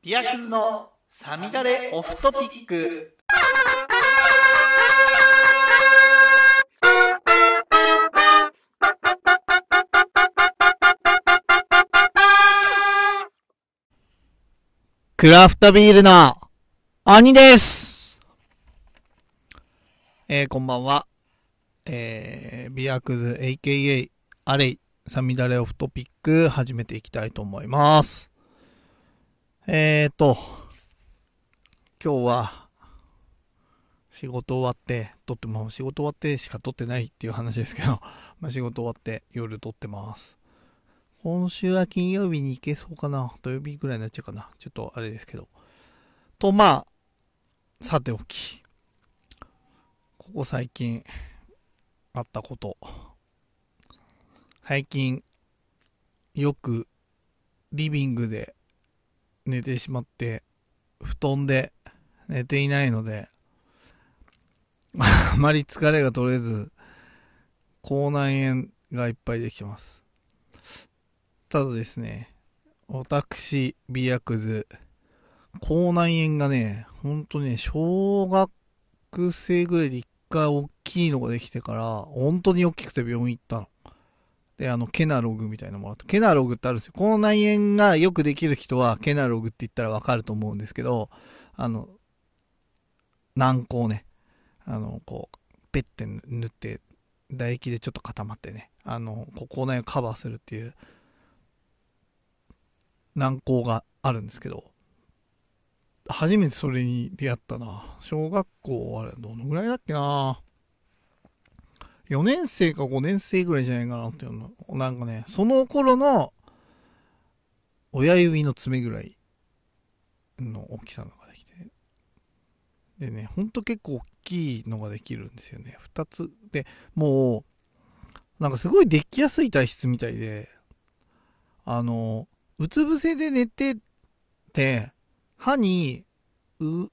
ビアクズのサミダレオフトピック。クラフトビールの鬼です。えー、こんばんは。えー、ビアクズ AKA アレイサミダレオフトピック始めていきたいと思います。えーと、今日は仕事終わって、撮っても仕事終わってしか撮ってないっていう話ですけど、まあ仕事終わって夜撮ってます。今週は金曜日に行けそうかな土曜日ぐらいになっちゃうかなちょっとあれですけど。と、まあ、さておき。ここ最近あったこと。最近、よくリビングで寝てしまって、布団で寝ていないので、あまり疲れが取れず、口内炎がいっぱいできてます。ただですね、私、ビアクズ、口内炎がね、ほんとね、小学生ぐらいで一回大きいのができてから、本当に大きくて病院行ったの。で、あの、ケナログみたいなのもらった。ケナログってあるんですよ。口内炎がよくできる人は、ケナログって言ったらわかると思うんですけど、あの、軟膏ね。あの、こう、ペッて塗って、唾液でちょっと固まってね、あの、こう口内をカバーするっていう、軟膏があるんですけど、初めてそれに出会ったな。小学校、あれ、どのぐらいだっけな。4年生か5年生ぐらいじゃないかなっていうの。なんかね、その頃の親指の爪ぐらいの大きさのができて。でね、ほんと結構大きいのができるんですよね。2つ。で、もう、なんかすごいできやすい体質みたいで、あの、うつ伏せで寝てて、歯に、う、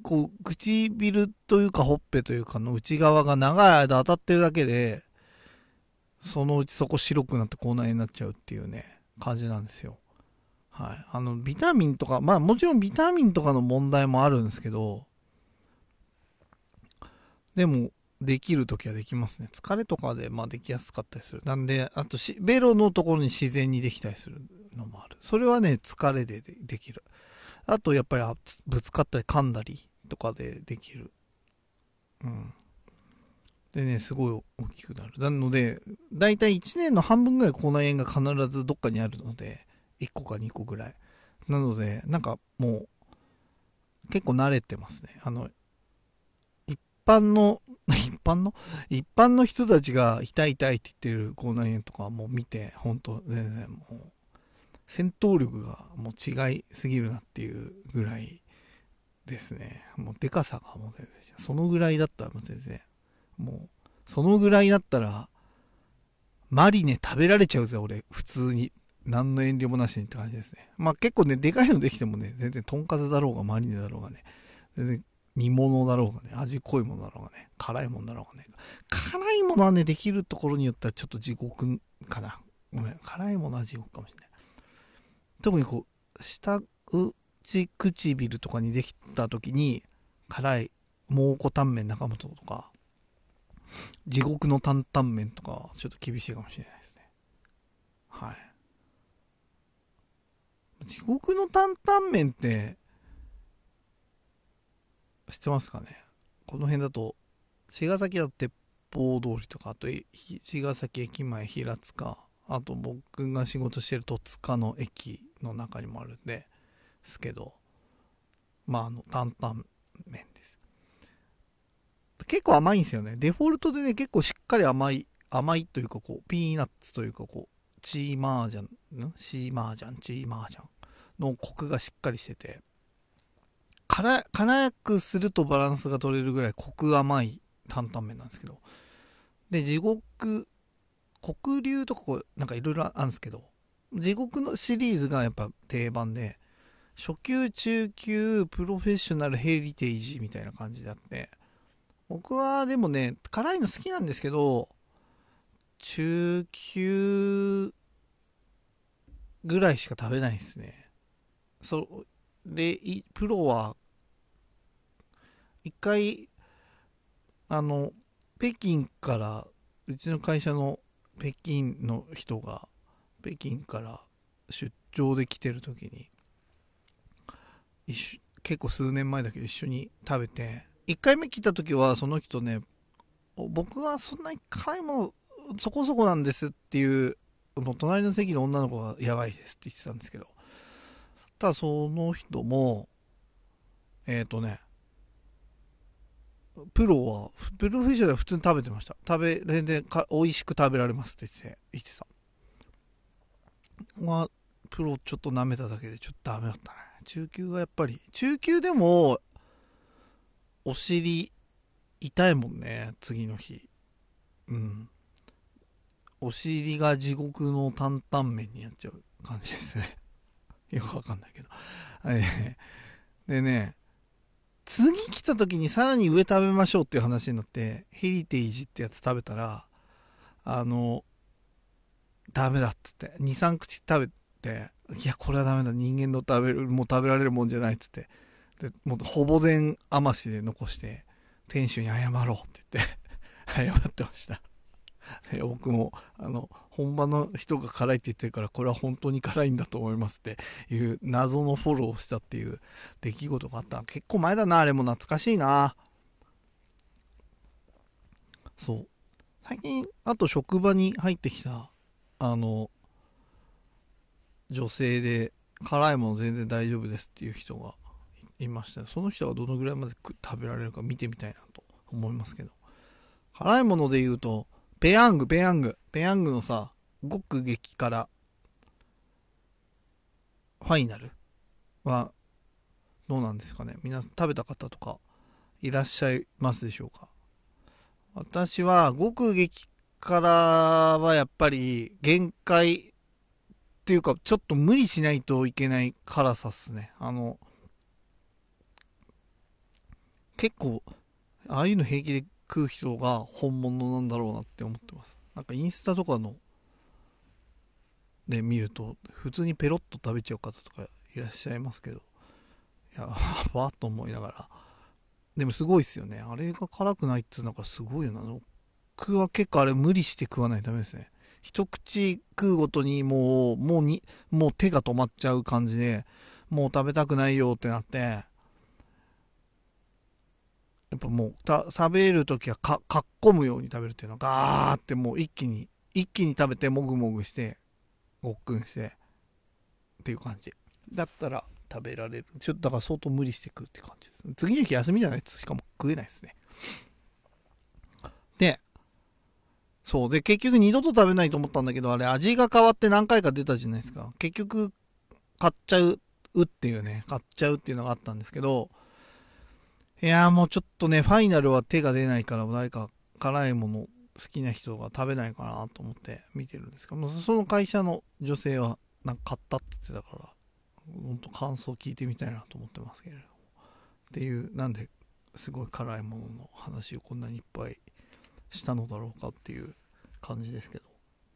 こう、唇というかほっぺというかの内側が長い間当たってるだけで、そのうちそこ白くなって口内炎になっちゃうっていうね、感じなんですよ。はい。あの、ビタミンとか、まあもちろんビタミンとかの問題もあるんですけど、でも、できるときはできますね。疲れとかで、まあできやすかったりする。なんで、あとし、ベロのところに自然にできたりするのもある。それはね、疲れでできる。あと、やっぱりぶつかったり噛んだりとかでできる。うん。でね、すごい大きくなる。なので、だいたい1年の半分ぐらい口内炎が必ずどっかにあるので、1個か2個ぐらい。なので、なんかもう、結構慣れてますね。あの、一般の、一般の？一般の人たちが痛い痛いって言ってる口内炎とかもう見て、本当全然もう、戦闘力がもう違いすぎるなっていうぐらいですね。もうでかさがもう全然そのぐらいだったらもう全然、もう、そのぐらいだったら、マリネ食べられちゃうぜ、俺、普通に。何の遠慮もなしにって感じですね。まあ結構ね、でかいのできてもね、全然とんかつだろうがマリネだろうがね、全然煮物だろうがね、味濃いものだろうがね、辛いものだろうがね。辛いものはね、できるところによってはちょっと地獄かな。ごめん、辛いものは地獄かもしれない。特にこう、下内唇とかにできた時に、辛い蒙古タンメン中本とか、地獄の担々麺とかちょっと厳しいかもしれないですね。はい。地獄の担々麺って、知ってますかね？この辺だと、茅ヶ崎だと鉄砲通りとか、あと、茅ヶ崎駅前平塚、あと僕が仕事してる戸塚の駅の中にもあるんで、すけど、まあ、あの、担々麺です。結構甘いんですよね。デフォルトでね、結構しっかり甘い、甘いというか、こう、ピーナッツというか、こう、チーマージャン、ん？シーマージャン、チーマージャン？のコクがしっかりしてて、辛辛くするとバランスが取れるぐらいコク甘い担々麺なんですけど、で、地獄、黒龍とかこう、なんかいろいろあるんですけど、地獄のシリーズがやっぱ定番で、初級、中級、プロフェッショナル、ヘリテージみたいな感じであって、僕はでもね、辛いの好きなんですけど、中級ぐらいしか食べないですね。そう、で、プロは、一回、あの、北京から、うちの会社の北京の人が、北京から出張で来てる時に、結構数年前だけど一緒に食べて、一回目来た時はその人ね、僕はそんなに辛いものそこそこなんですっていう、もう隣の席の女の子がやばいですって言ってたんですけど、ただその人も、えっ、ー、とね、プロは、プロフェッショナルは普通に食べてました。食べ、全然か美味しく食べられますって言って言ってた。まあ、プロちょっと舐めただけでちょっとダメだったね。中級がやっぱり、中級でも、お尻痛いもんね、次の日。うん。お尻が地獄の担々麺になっちゃう感じですね。よくわかんないけど。でね、次来た時にさらに上食べましょうっていう話になって、ヘリテージってやつ食べたら、あの、ダメだっつって、2、3口食べて、いや、これはダメだ、人間の食べる、もう食べられるもんじゃないっつって、で、もうほぼ全余しで残して、店主に謝ろうって言って、謝ってました。で僕も、あの、本場の人が辛いって言ってるから、これは本当に辛いんだと思いますっていう謎のフォローをしたっていう出来事があった。結構前だな、あれも懐かしいな。そう。最近、あと職場に入ってきた、あの、女性で、辛いもの全然大丈夫ですっていう人がいました。その人がどのぐらいまで食べられるか見てみたいなと思いますけど。辛いもので言うと、ペヤング、ペヤング。ペヤングのさ、極激辛ファイナル？は、どうなんですかね？皆さん食べた方とかいらっしゃいますでしょうか？私は極激辛はやっぱり限界ていうかちょっと無理しないといけない辛さっすね。あの、結構、ああいうの平気で食う人が本物なんだろうなって思ってます。なんかインスタとかので見ると普通にペロッと食べちゃう方とかいらっしゃいますけど。いや わっと思いながら。でもすごいっすよね。あれが辛くないっつうのがすごいよな。僕は結構あれ無理して食わないとダメですね。一口食うごとにもうもうにもう手が止まっちゃう感じでもう食べたくないよってなって。やっぱもうた食べるときはかかっこむように食べるっていうの。はガーってもう一気に一気に食べてもぐもぐしてごっくんしてっていう感じ。だったら食べられる。ちょっとだから相当無理して食うって感じです。次の日休みじゃないとしかも食えないですねでそうで結局二度と食べないと思ったんだけどあれ味が変わって何回か出たじゃないですか結局買っちゃうっていうね買っちゃうっていうのがあったんですけどいやーもうちょっとねファイナルは手が出ないから誰か辛いもの好きな人が食べないかなと思って見てるんですけど、その会社の女性はなんか買ったって言ってたから、本当感想聞いてみたいなと思ってますけれども。っていう、なんですごい辛いものの話をこんなにいっぱいしたのだろうかっていう感じですけど、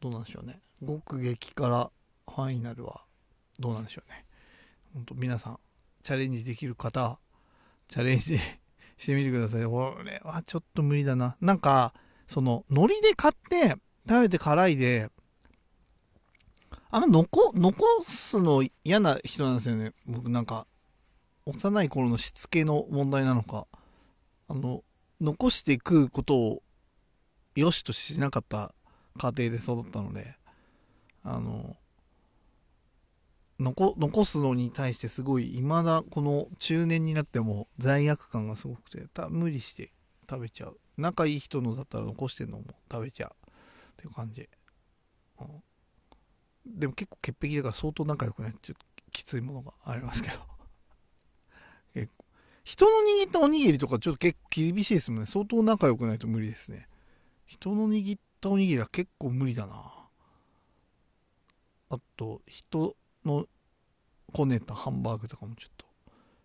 どうなんでしょうね。極激辛ファイナルはどうなんでしょうね。本当皆さん、チャレンジできる方、チャレンジしてみてください。これはちょっと無理だな。なんか、その、海苔で買って、食べて辛いで、あんま残、残すの嫌な人なんですよね。僕なんか、幼い頃のしつけの問題なのか、あの、残して食うことを良しとしなかった家庭で育ったので、あの、残、すのに対してすごい、未だこの中年になっても罪悪感がすごくて、た無理して食べちゃう。仲いい人のだったら残してんのも食べちゃうっていう感じ、うん、でも結構潔癖だから相当仲良くないちょっときついものがありますけど。結構。人の握ったおにぎりとかちょっと結構厳しいですもんね。相当仲良くないと無理ですね。人の握ったおにぎりは結構無理だなあと人のこねたハンバーグとかもちょっ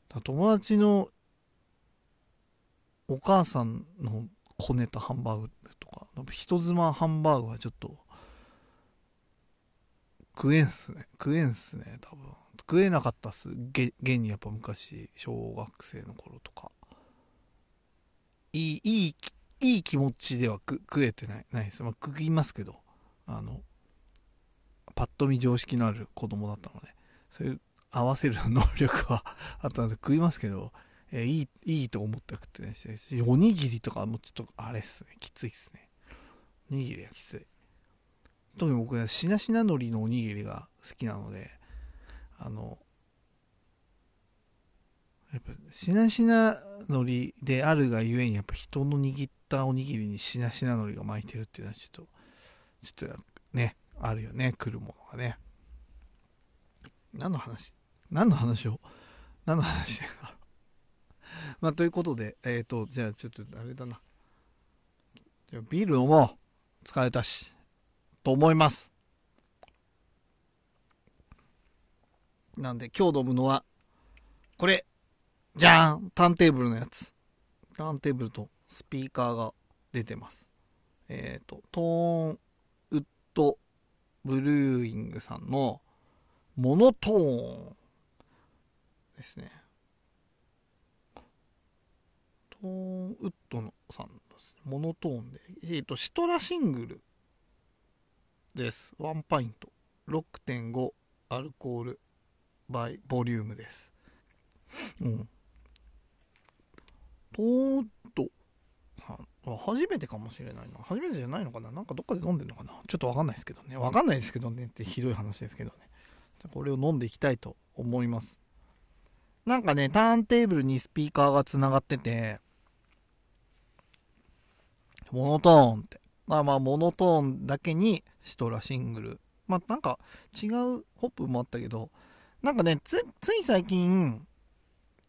と友達のお母さんのこねたハンバーグとか、人妻ハンバーグはちょっと食えんすね。食えんすね、多分。食えなかったっす。現にやっぱ昔、小学生の頃とか。いい、いい、いい気持ちでは食えてない、ないです。まあ、食いますけど、あの、パッと見常識のある子供だったので、そういう合わせる能力は あったので食いますけど、えー、いい、いいと思って食ってないし、おにぎりとかもちょっと、あれっすね、きついっすね。おにぎりはきつい。特に僕はしなしな海苔のおにぎりが好きなので、あの、やっぱしなしな海苔であるがゆえにやっぱ人の握ったおにぎりにしなしな海苔が巻いてるっていうのはちょっと、ちょっとね、あるよね、来るものがね。何の話？何の話を？何の話だか まあ、ということで、えっ、ー、と、じゃあちょっとあれだな。じゃビール飲もう。疲れたし。と思います。なんで今日飲むのは、これ。じゃーんターンテーブルのやつ。ターンテーブルとスピーカーが出てます。えっ、ー、と、トーンウッドブルーイングさんのモノトーンですね。トーンウッドのさんですね。モノトーンで。えっ、ー、と、シトラシングルです。ワンパイント。6.5アルコールバイボリュームです。うん。とーっと、初めてかもしれないな。初めてじゃないのかな？なんかどっかで飲んでんのかな？ちょっとわかんないですけどね。わかんないですけどねってひどい話ですけどねじゃ。これを飲んでいきたいと思います。なんかね、ターンテーブルにスピーカーがつながってて、モノトーンって。まあまあ、モノトーンだけにシトラシングル。まあなんか違うホップもあったけど、なんかね、つ、つい最近、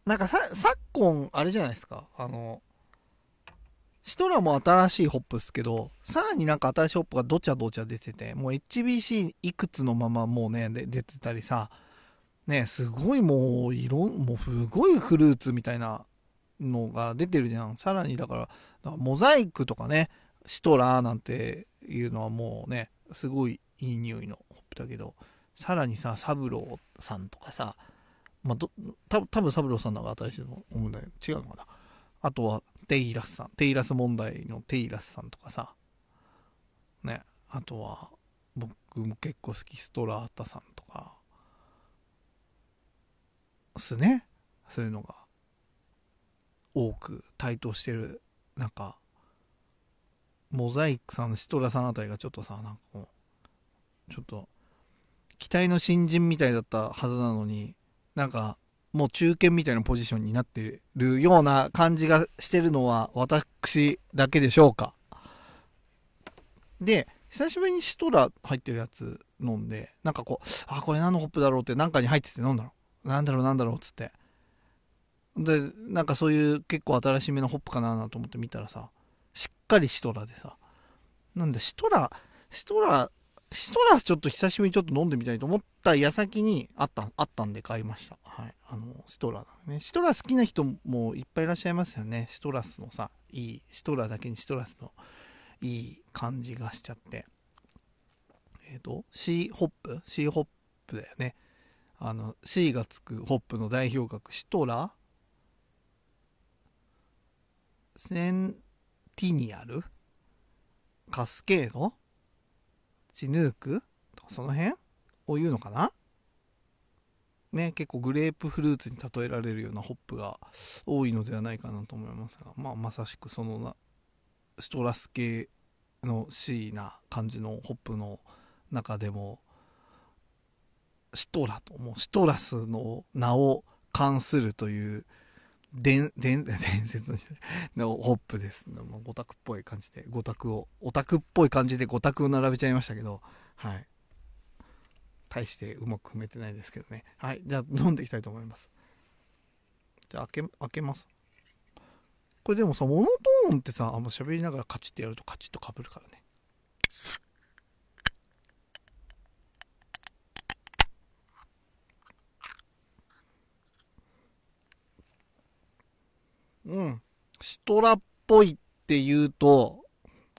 なんかさ、昨今、あれじゃないですか。あの、シトラも新しいホップですけど、さらになんか新しいホップがどちゃどちゃ出てて、もう HBC いくつのままもうね、で出てたりさ、ね、すごいもう、色、もうすごいフルーツみたいなのが出てるじゃん。さらにだから、からモザイクとかね、シトラーなんていうのはもうね、すごいいい匂いのホップだけど、さらにさ、サブローさんとかさ、まあ、ど、多分サブローさんのが新しいと思うんだけど、違うのかな？あとは、テイラスさん。テイラス問題のテイラスさんとかさ。ね。あとは、僕も結構好き、ストラータさんとか。すね。そういうのが、多く台頭してる。なんか、モザイクさん、シトラさんあたりがちょっとさ、なんかもう、ちょっと、期待の新人みたいだったはずなのに、なんか、もう中堅みたいなポジションになってるような感じがしてるのは私だけでしょうか。で、久しぶりにシトラ入ってるやつ飲んで、なんかこう、あ、これ何のホップだろうってなんかに入ってて飲んだの。なんだろうなんだろうっつって。で、なんかそういう結構新しめのホップかなと思って見たらさ、しっかりシトラでさ、なんでシトラ、シトラシトラスちょっと久しぶりにちょっと飲んでみたいと思った矢先にあった、あったんで買いました。はい。あの、シトラね。シトラ好きな人もいっぱいいらっしゃいますよね。シトラスのさ、いい、シトラだけにシトラスのいい感じがしちゃって。えっ、ー、と、シーホップ？シーホップだよね。あの、C がつくホップの代表格、シトラセンティニアル？カスケードチヌークとかその辺を言うのかな？ね、結構グレープフルーツに例えられるようなホップが多いのではないかなと思いますが、まあ、まさしくそのなストラス系の C な感じのホップの中でもシトラともうシトラスの名を冠するという伝、伝、伝説のホップです。もうゴタクっぽい感じで、ゴタクを、オタクっぽい感じでゴタクを並べちゃいましたけど、はい。大してうまく踏めてないですけどね。はい。じゃあ飲んでいきたいと思います。じゃあ開け、開けます。これでもさ、モノトーンってさ、あんま喋りながらカチッてやるとカチッとかぶるからね。うん。シトラっぽいって言うと、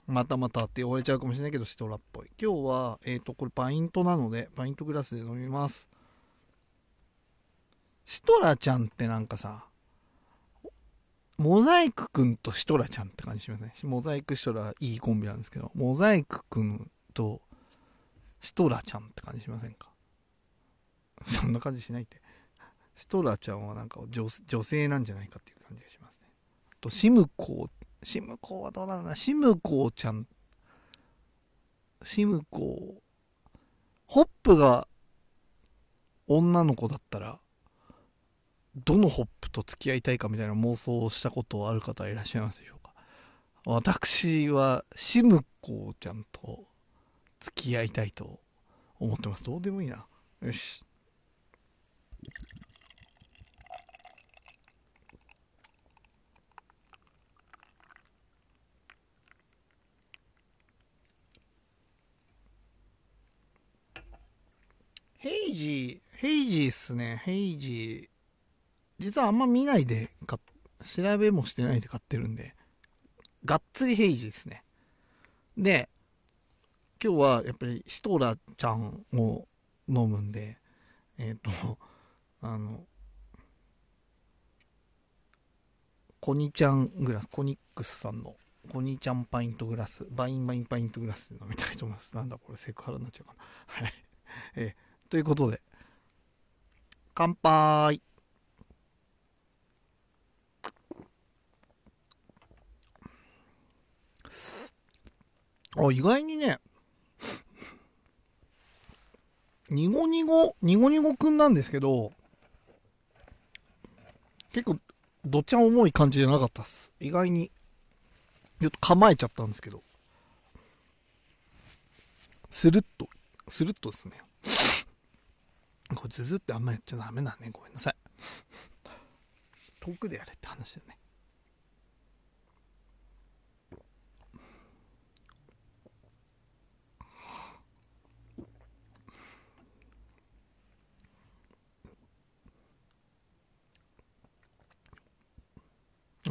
またまたって言われちゃうかもしれないけど、シトラっぽい。今日は、えっ、ー、と、これパイントなので、パイントグラスで飲みます。シトラちゃんってなんかさ、モザイクくんとシトラちゃんって感じしますね。モザイクシトラいいコンビなんですけど、モザイクくんとシトラちゃんって感じしませんか？そんな感じしないって。シトラちゃんはなんか女女性なんじゃないかっていう感じがしますね。あと、シムコー、シムコーはどうだろうな。シムコーちゃん。シムコー。ホップが女の子だったら、どのホップと付き合いたいかみたいな妄想をしたことある方いらっしゃいますでしょうか？私はシムコちゃんと付き合いたいと思ってます。どうでもいいな。よし。ヘイジー、ヘイジーっすね。ヘイジー。実はあんま見ないで調べもしてないで買ってるんで、がっつりヘイジーですね。で、今日はやっぱりシトラちゃんを飲むんで、えっ、ー、と、あの、コニちゃんグラス、コニックスさんのコニちゃんパイントグラス、バインバインパイントグラスで飲みたいと思います。なんだこれセクハラになっちゃうかな。はい。え、ということで、乾杯あ、意外にね、ニゴニゴ、ニゴニゴくんなんですけど、結構、どっちも重い感じじゃなかったっす。意外に、ちょっと構えちゃったんですけど、スルッと、スルッとですね。これズズってあんまやっちゃダメだね。ごめんなさい。遠くでやれって話だよね。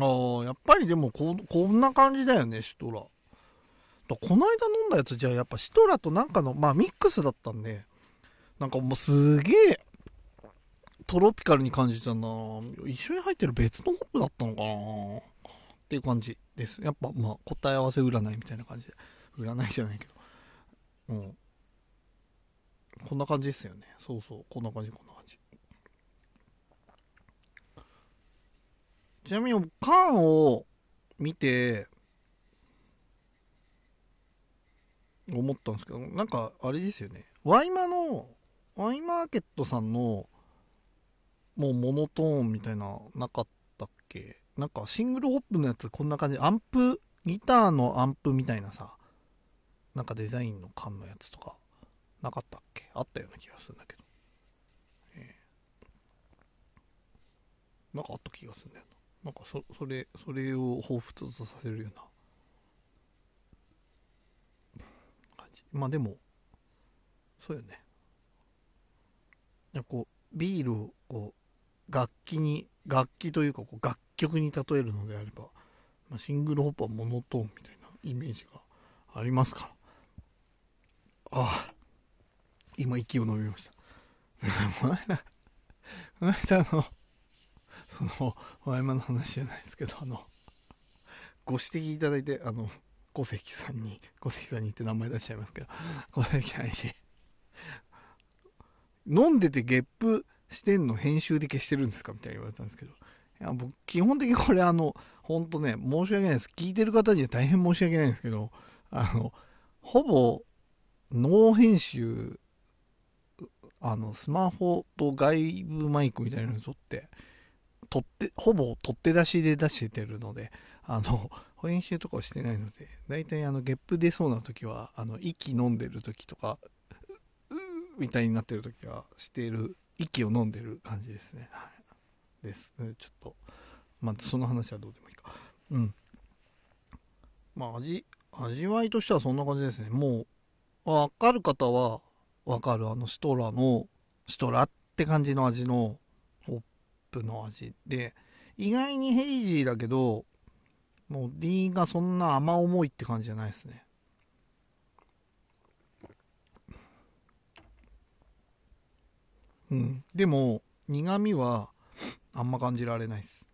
ああ、やっぱりでもこ、こんな感じだよね、シトラ。この間飲んだやつじゃあやっぱシトラとなんかの、まあミックスだったんで、なんかもうすげえ、トロピカルに感じたな一緒に入ってる別のホップだったのかなっていう感じです。やっぱまあ答え合わせ占いみたいな感じで。占いじゃないけど。うん。こんな感じですよね。そうそう。こんな感じ、こんな感じ。ちなみに缶を見て思ったんですけどなんかあれですよねワイマのワイマーケットさんのもうモノトーンみたいななかったっけ？なんかシングルホップのやつこんな感じ。アンプギターのアンプみたいなさなんかデザインの缶のやつとかなかったっけ？あったような気がするんだけど、えー、なんかあった気がするんだよな。なんかそそれそれを彷彿とさせるような。感じ。まあでもそうよね。こうビールをこう楽器に楽器というかこう楽曲に例えるのであれば、まあ、シングルホップはモノトーンみたいなイメージがありますから。ああ今息を飲みました。この間この間あのそのワイマの話じゃないですけどあのご指摘いただいてあの小関さんに小関さんにって名前出しちゃいますけど小関さんに飲んでてゲップしてんの編集で消してるんですかみたいに言われたんですけど。いや僕基本的にこれあの本当ね申し訳ないです。聞いてる方には大変申し訳ないんですけどあのほぼノー編集あのスマホと外部マイクみたいなのに撮って取って、ほぼ取って出しで出してるので、あの、編集とかをしてないので、大体あの、ゲップ出そうな時は、あの、息飲んでる時とか、みたいになってる時は、している、息を飲んでる感じですね。はい。です。ちょっと、まあ、その話はどうでもいいか。うん。まあ、味、味わいとしてはそんな感じですね。もう、わかる方は、わかる。あの、シトラの、シトラって感じの味のホッ、プの味で意外にヘイジーだけどもう D がそんな甘重いって感じじゃないですね。うん。でも、苦味はあんま感じられないです。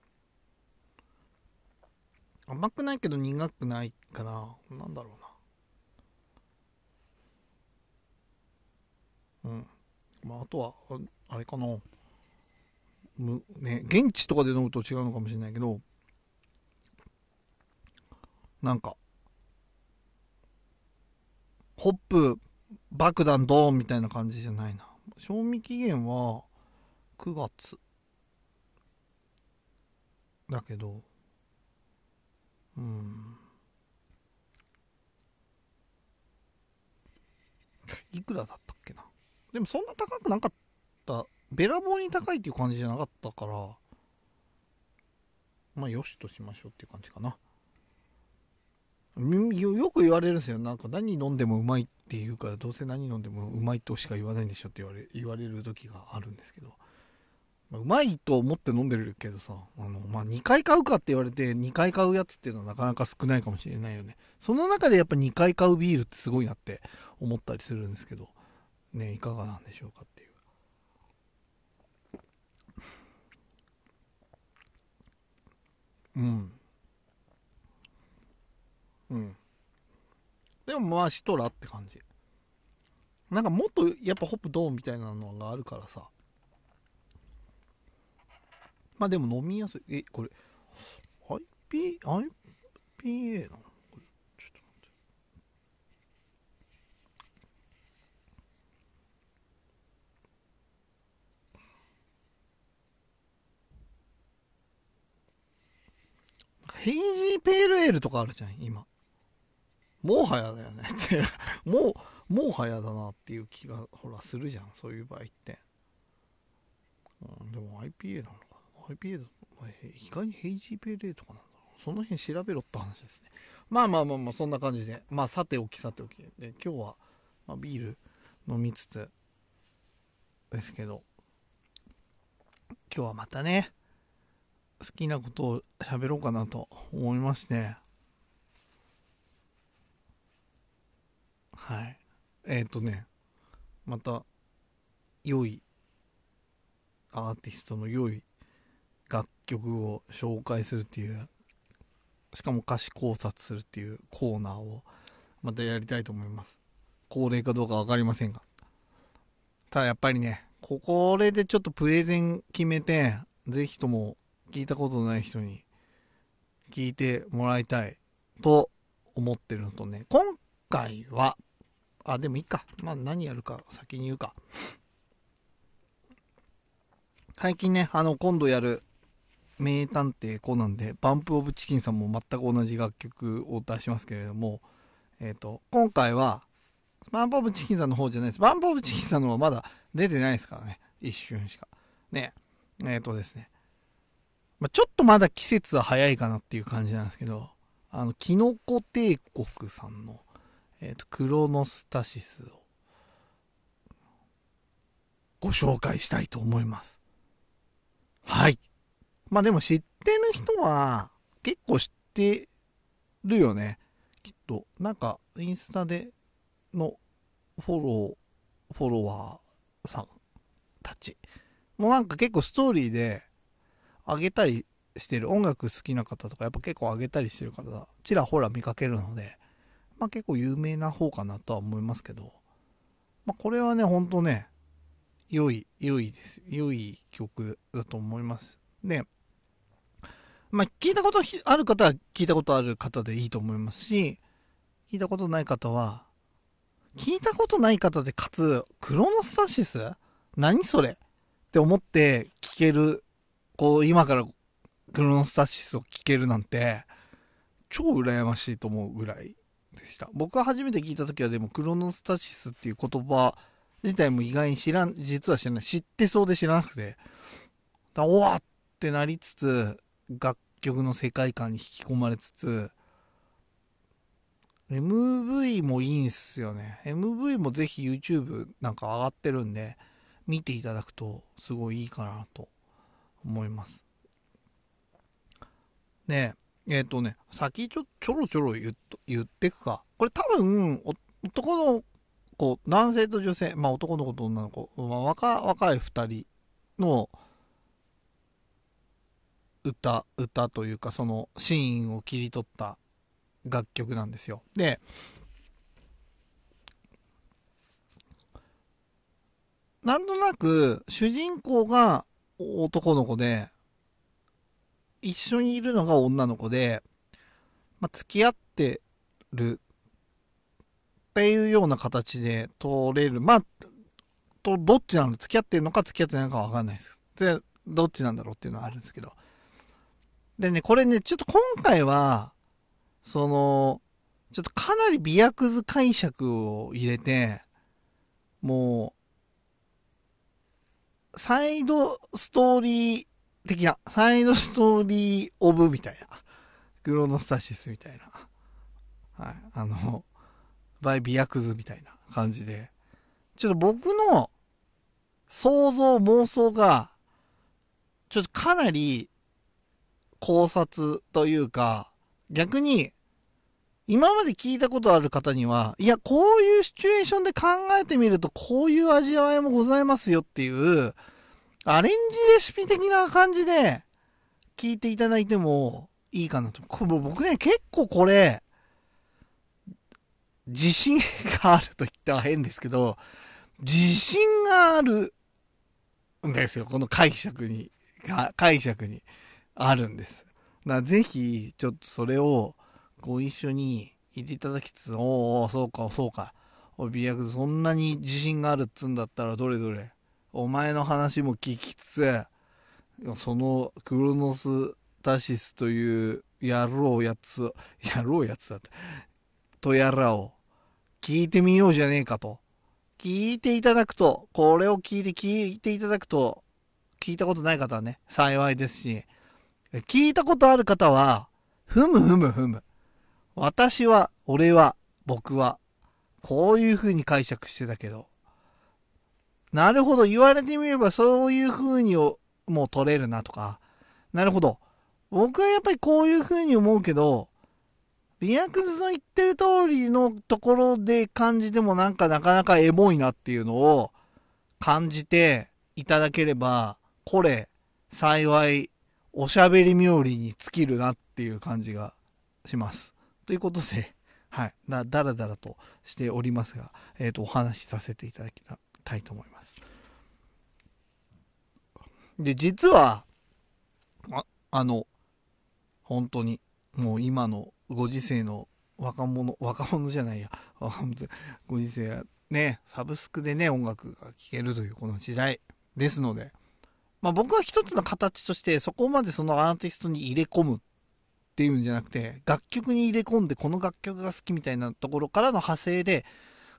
甘くないけど苦くないから、なんだろうな。うん。まあ、あとは、あれかな。む、ね、現地とかで飲むと違うのかもしれないけど、なんか、ホップ爆弾ドーンみたいな感じじゃないな。賞味期限は9月。だけど、うん。いくらだったっけな？でもそんな高くなかった。べらぼうに高いっていう感じじゃなかったから、まあよしとしましょうっていう感じかな。よく言われるんですよ。なんか何飲んでもうまいって言うから、どうせ何飲んでもうまいとしか言わないんでしょって言われ言われる時があるんですけど。ま、うまいと思って飲んでるけどさ、あの、まあ、2回買うかって言われて、2回買うやつっていうのはなかなか少ないかもしれないよね。その中でやっぱ2回買うビールってすごいなって思ったりするんですけど、ね、いかがなんでしょうかっていう。うん。うん。でもまあシトラって感じ。なんかもっとやっぱホップドーンみたいなのがあるからさ。まあでも飲みやすい。え、これ、IP、IPA なの？ちょっと待ってヘイジーペールエールとかあるじゃん、今。もはやだよね ってもう、もはやだなっていう気が、ほら、するじゃん、そういう場合って。うん、でも IPA なのかな ?IPA だと、意外にヘイジーペールエーとかなんだろう。その辺調べろって話ですね。まあまあまあまあ、そんな感じで。まあ、さておきさておき。で、今日は、ま、ビール飲みつつ、ですけど、今日はまたね、好きなことを喋ろうかなと思いまして、はい。えっ、ー、とね、また、良い、アーティストの良い楽曲を紹介するっていう、しかも歌詞考察するっていうコーナーをまたやりたいと思います。恒例かどうか分かりませんが。ただやっぱりね、これでちょっとプレゼン決めて、ぜひとも聞いたことない人に聞いてもらいたいと思ってるのとね、今回は、あ、でもいいか。まあ何やるか先に言うか。最近ね、あの、今度やる名探偵コナンで、バンプオブチキンさんも全く同じ楽曲を出しますけれども、えっ、ー、と、今回は、バンプオブチキンさんの方じゃないです。バンプオブチキンさんのはまだ出てないですからね。一瞬しか。ね。えっ、ー、とですね。まあ、ちょっとまだ季節は早いかなっていう感じなんですけど、あの、キノコ帝国さんの、えっ、ー、と、クロノスタシスをご紹介したいと思います。はい。まあでも知ってる人は結構知ってるよね。きっと。なんか、インスタでのフォロー、フォロワーさんたち。もうなんか結構ストーリーで、上げたりしてる音楽好きな方とかやっぱ結構上げたりしてる方ちらほら見かけるので、まあ結構有名な方かなとは思いますけど、まあこれはね、ほんとね、良い、良いです。良い曲だと思います。で、まあ聞いたことある方は聞いたことある方でいいと思いますし、聞いたことない方は、聞いたことない方でかつ、クロノスタシス？何それ？って思って聞けるこう、今からクロノスタシスを聞けるなんて、超羨ましいと思うぐらいした。僕が初めて聞いた時はでも、クロノスタシスっていう言葉自体も意外に知らん、実は知らない。知ってそうで知らなくて、だおわってなりつつ、楽曲の世界観に引き込まれつつ、MV もいいんすよね。MV もぜひ YouTube なんか上がってるんで、見ていただくとすごいいいかなと思います。で、ええっ、とね、先ちょ、ちょろちょろ言っ言ってくか。これ多分、男の子、男性と女性、まあ男の子と女の子、まあ、若若い二人の歌、歌というか、そのシーンを切り取った楽曲なんですよ。で、なんとなく主人公が男の子で、一緒にいるのが女の子で、まあ、付き合ってるっていうような形で取れる。まあ、と、どっちなの？付き合ってるのか付き合ってないのかわかんないです。で、どっちなんだろうっていうのはあるんですけど。でね、これね、ちょっと今回は、その、ちょっとかなり美薬図解釈を入れて、もう、サイドストーリー的な、サイドストーリーオブみたいな、クロノスタシスみたいな、はい、あの、バイビアクズみたいな感じで、ちょっと僕の想像、妄想が、ちょっとかなり考察というか、逆に、今まで聞いたことある方には、いや、こういうシチュエーションで考えてみると、こういう味わいもございますよっていう、アレンジレシピ的な感じで聞いていただいてもいいかなと。これ僕ね、結構これ、自信があると言ったら変ですけど、自信があるんですよ。この解釈に、解釈にあるんです。だぜひ、ちょっとそれをご一緒にいていただきつつ、おお、そうか、そうか。おビアクそんなに自信があるっつんだったらどれどれお前の話も聞きつつ、そのクロノスタシスというやろうやつ、やろうやつだって、とやらを聞いてみようじゃねえかと。聞いていただくと、これを聞いて聞いていただくと、聞いたことない方はね、幸いですし、聞いたことある方は、ふむふむふむ。私は、俺は、僕は、こういう風に解釈してたけど、なるほど、言われてみればそういう風にもう取れるなとか、なるほど。僕はやっぱりこういう風に思うけど、リアクスの言ってる通りのところで感じてもなんかなかなかエモいなっていうのを感じていただければ、これ、幸い、おしゃべり冥利に尽きるなっていう感じがします。ということで、はい。だ、だらだらとしておりますが、えっ、ー、と、お話しさせていただきたいと思います。で、実は、ああの、本当に、もう今のご時世の若者、若者じゃないや、ご時世ね、サブスクでね、音楽が聴けるというこの時代ですので、まあ僕は一つの形としてそこまでそのアーティストに入れ込むっていうんじゃなくて、楽曲に入れ込んでこの楽曲が好きみたいなところからの派生で、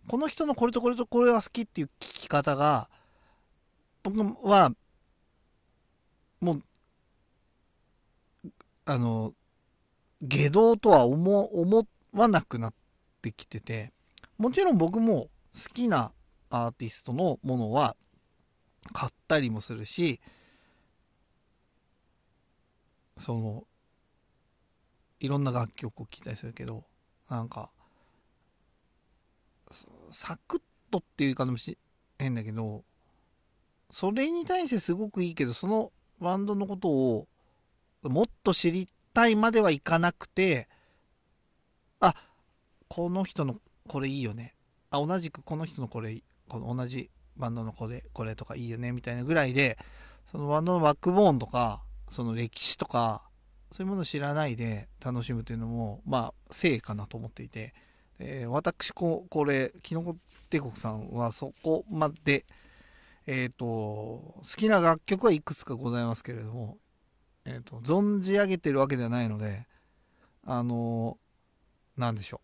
この人のこれとこれとこれが好きっていう聞き方が、僕は、もう、あの、下道とは思思わなくなってきてて、もちろん僕も好きなアーティストのものは買ったりもするし、その、いろんな楽曲を聴いたりするけど、なんか、サクッとっていうかもし変だけど、それに対してすごくいいけど、そのバンドのことをもっと知りたいまではいかなくて、あ、この人のこれいいよね。あ、同じくこの人のこれ、この同じバンドのこれ、これとかいいよね、みたいなぐらいで、そのバンドのバックボーンとか、その歴史とか、そういうものを知らないで楽しむというのも、まあ、正かなと思っていて、えー、私こ、これ、キノコ帝国さんはそこまで、えっ、ー、と、好きな楽曲はいくつかございますけれども、えっ、ー、と、存じ上げてるわけではないので、あのなんでしょ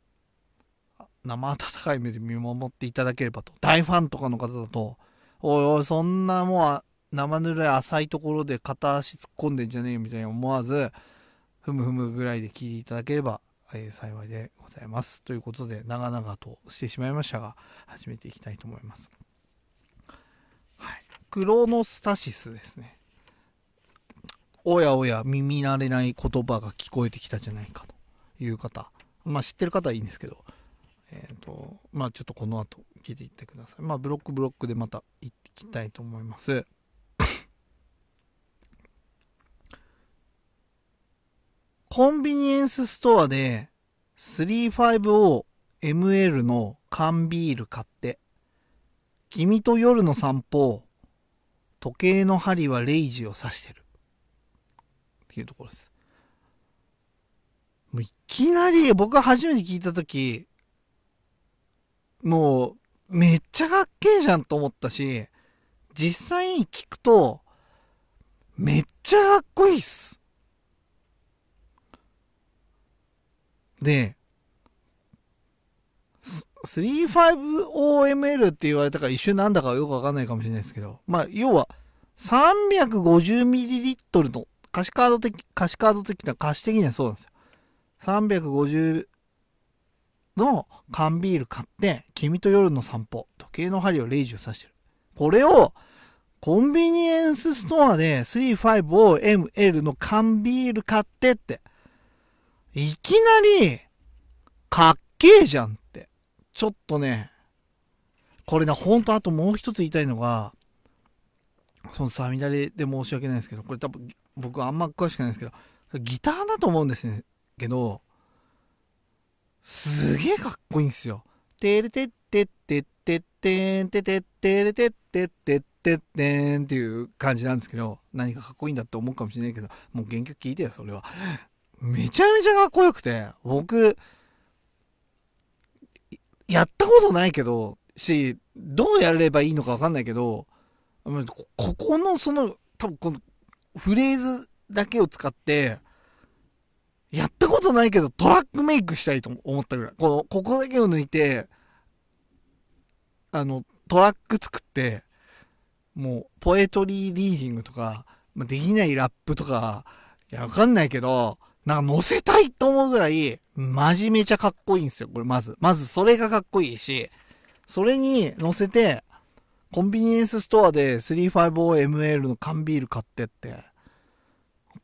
う。生温かい目で見守っていただければと。大ファンとかの方だと、おいおい、そんなもう生ぬるい浅いところで片足突っ込んでんじゃねえよみたいに思わず、ふむふむぐらいで聞いていただければえー、幸いでございます。ということで、長々としてしまいましたが、始めていきたいと思います。クロノスタシスですね。おやおや耳慣れない言葉が聞こえてきたじゃないかという方。まあ知ってる方はいいんですけど、えっ、ー、と、まあちょっとこの後聞いていってください。まあブロックブロックでまた行ってきたいと思います。コンビニエンスストアで 35OML の缶ビール買って、君と夜の散歩、時計の針は0時を指してる。っていうところです。もういきなり、僕が初めて聞いたとき、もう、めっちゃかっけえじゃんと思ったし、実際に聞くと、めっちゃかっこいいっす。で、35OML って言われたから一瞬なんだかよくわかんないかもしれないですけど、まあ、要は、350ml の歌詞カード的、歌詞カード的な、歌詞的にはそうなんですよ。350の缶ビール買って、君と夜の散歩、時計の針を0時を指してる。これを、コンビニエンスストアで 35OML の缶ビール買ってって、いきなり、かっけえじゃん。ちょっとね、これね、ほんとあともう一つ言いたいのが、そのさみだれで申し訳ないですけど、これ多分僕あんま詳しくないですけど、ギターだと思うんですね。けど、すげえかっこいいんですよ。てれてってってってってんててってれてってってってってんっていう感じなんですけど、何かかっこいいんだって思うかもしれないけど、もう原曲聞いてよ、それは。めちゃめちゃかっこよくて、僕、やったことないけど、し、どうやればいいのかわかんないけど、ここのその、多分このフレーズだけを使って、やったことないけどトラックメイクしたいと思ったぐらい。この、ここだけを抜いて、あの、トラック作って、もう、ポエトリーリーディングとか、ま、できないラップとか、いや、わかんないけど、なんか乗せたいと思うぐらい、真面目ちゃかっこいいんですよ、これまず。まずそれがかっこいいし、それに乗せて、コンビニエンスストアで 350ml の缶ビール買ってって、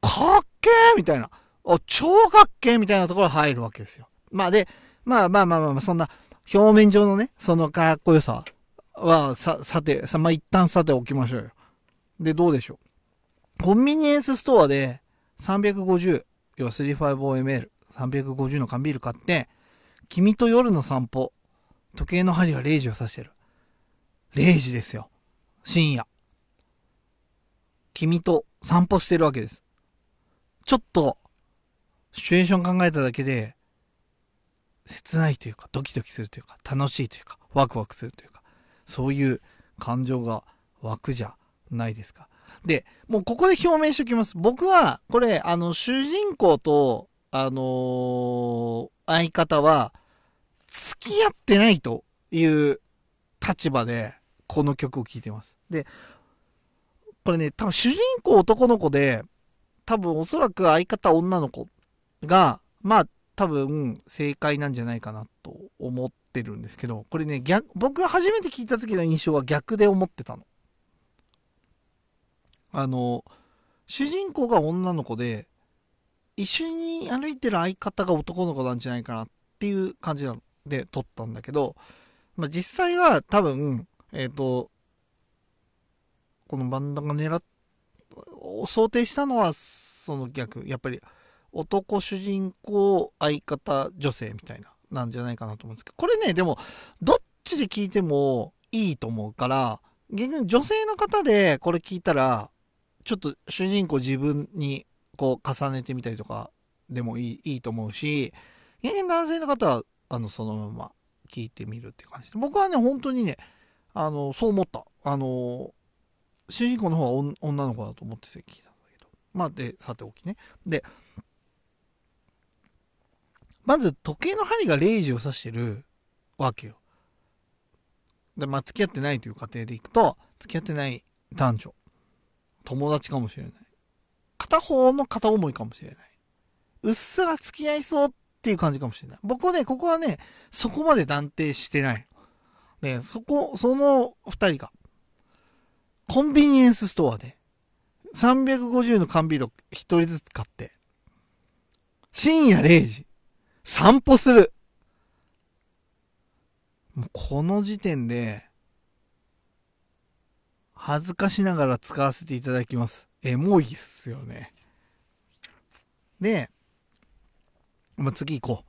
かっけーみたいな。お、超かっけーみたいなところ入るわけですよ。まあで、まあまあまあまあ、まあ、そんな、表面上のね、そのかっこよさは、さ、さて、さ、まあ一旦さておきましょうよ。で、どうでしょう。コンビニエンスストアで350、要は 35OML、350の缶ビール買って、君と夜の散歩、時計の針は0時を指してる。0時ですよ。深夜。君と散歩してるわけです。ちょっと、シチュエーション考えただけで、切ないというか、ドキドキするというか、楽しいというか、ワクワクするというか、そういう感情が湧くじゃないですか。で、もうここで表明しておきます。僕は、これ、あの、主人公と、あのー、相方は、付き合ってないという立場で、この曲を聴いてます。で、これね、多分主人公男の子で、多分おそらく相方女の子が、まあ多分正解なんじゃないかなと思ってるんですけど、これね、逆、僕が初めて聞いた時の印象は逆で思ってたの。あの、主人公が女の子で、一緒に歩いてる相方が男の子なんじゃないかなっていう感じで撮ったんだけど、まあ、実際は多分、えっ、ー、と、このバンドが狙っ、想定したのはその逆。やっぱり男主人公相方女性みたいな、なんじゃないかなと思うんですけど、これね、でも、どっちで聞いてもいいと思うから、逆に女性の方でこれ聞いたら、ちょっと主人公自分にこう重ねてみたりとかでもいいいいと思うし、男性の方は、あの、そのまま聞いてみるって感じで。僕はね、本当にね、あの、そう思った。あの、主人公の方は女の子だと思ってて聞いたんだけど。まあ、で、さておきね。で、まず時計の針が0時を指してるわけよ。で、まあ、付き合ってないという過程でいくと、付き合ってない男女。友達かもしれない。片方の片思いかもしれない。うっすら付き合いそうっていう感じかもしれない。僕はね、ここはね、そこまで断定してない。ね、そこ、その二人が、コンビニエンスストアで、350の缶ビールを1人ずつ買って、深夜0時、散歩する。もうこの時点で、恥ずかしながら使わせていただきます。エモいっすよね。で、まあ、次行こ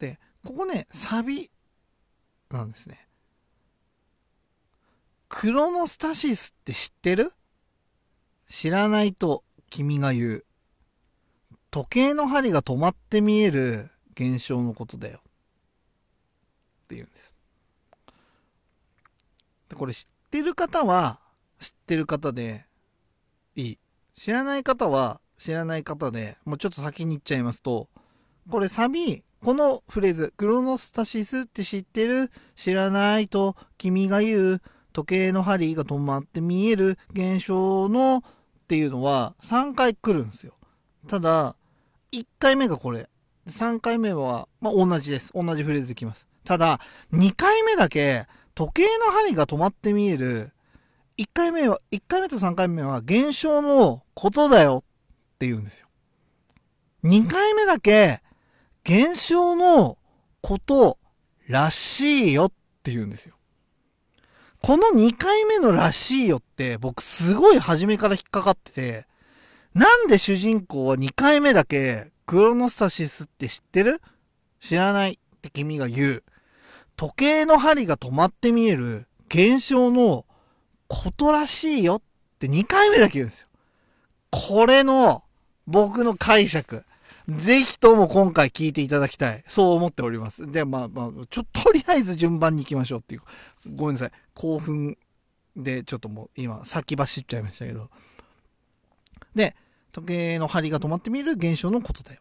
う。で、ここね、サビなんですね。クロノスタシスって知ってる？知らないと君が言う。時計の針が止まって見える現象のことだよ。って言うんです。でこれ知ってる方は知ってる方でいい。知らない方は知らない方で、もうちょっと先に言っちゃいますと、これサビ、このフレーズ、クロノスタシスって知ってる？知らないと君が言う時計の針が止まって見える現象のっていうのは3回来るんですよ。ただ、1回目がこれ。3回目は、まあ、同じです。同じフレーズできます。ただ、2回目だけ時計の針が止まって見える1回目は、1回目と3回目は現象のことだよって言うんですよ。2回目だけ、現象のことらしいよって言うんですよ。この2回目のらしいよって僕すごい初めから引っかかってて、なんで主人公は2回目だけクロノスタシスって知ってる？知らないって君が言う。時計の針が止まって見える現象のことらしいよって2回目だけ言うんですよ。これの僕の解釈。ぜひとも今回聞いていただきたい。そう思っております。で、まあまあ、ちょっ、ととりあえず順番に行きましょうっていう。ごめんなさい。興奮でちょっともう今先走っちゃいましたけど。で、時計の針が止まってみる現象のことだよ。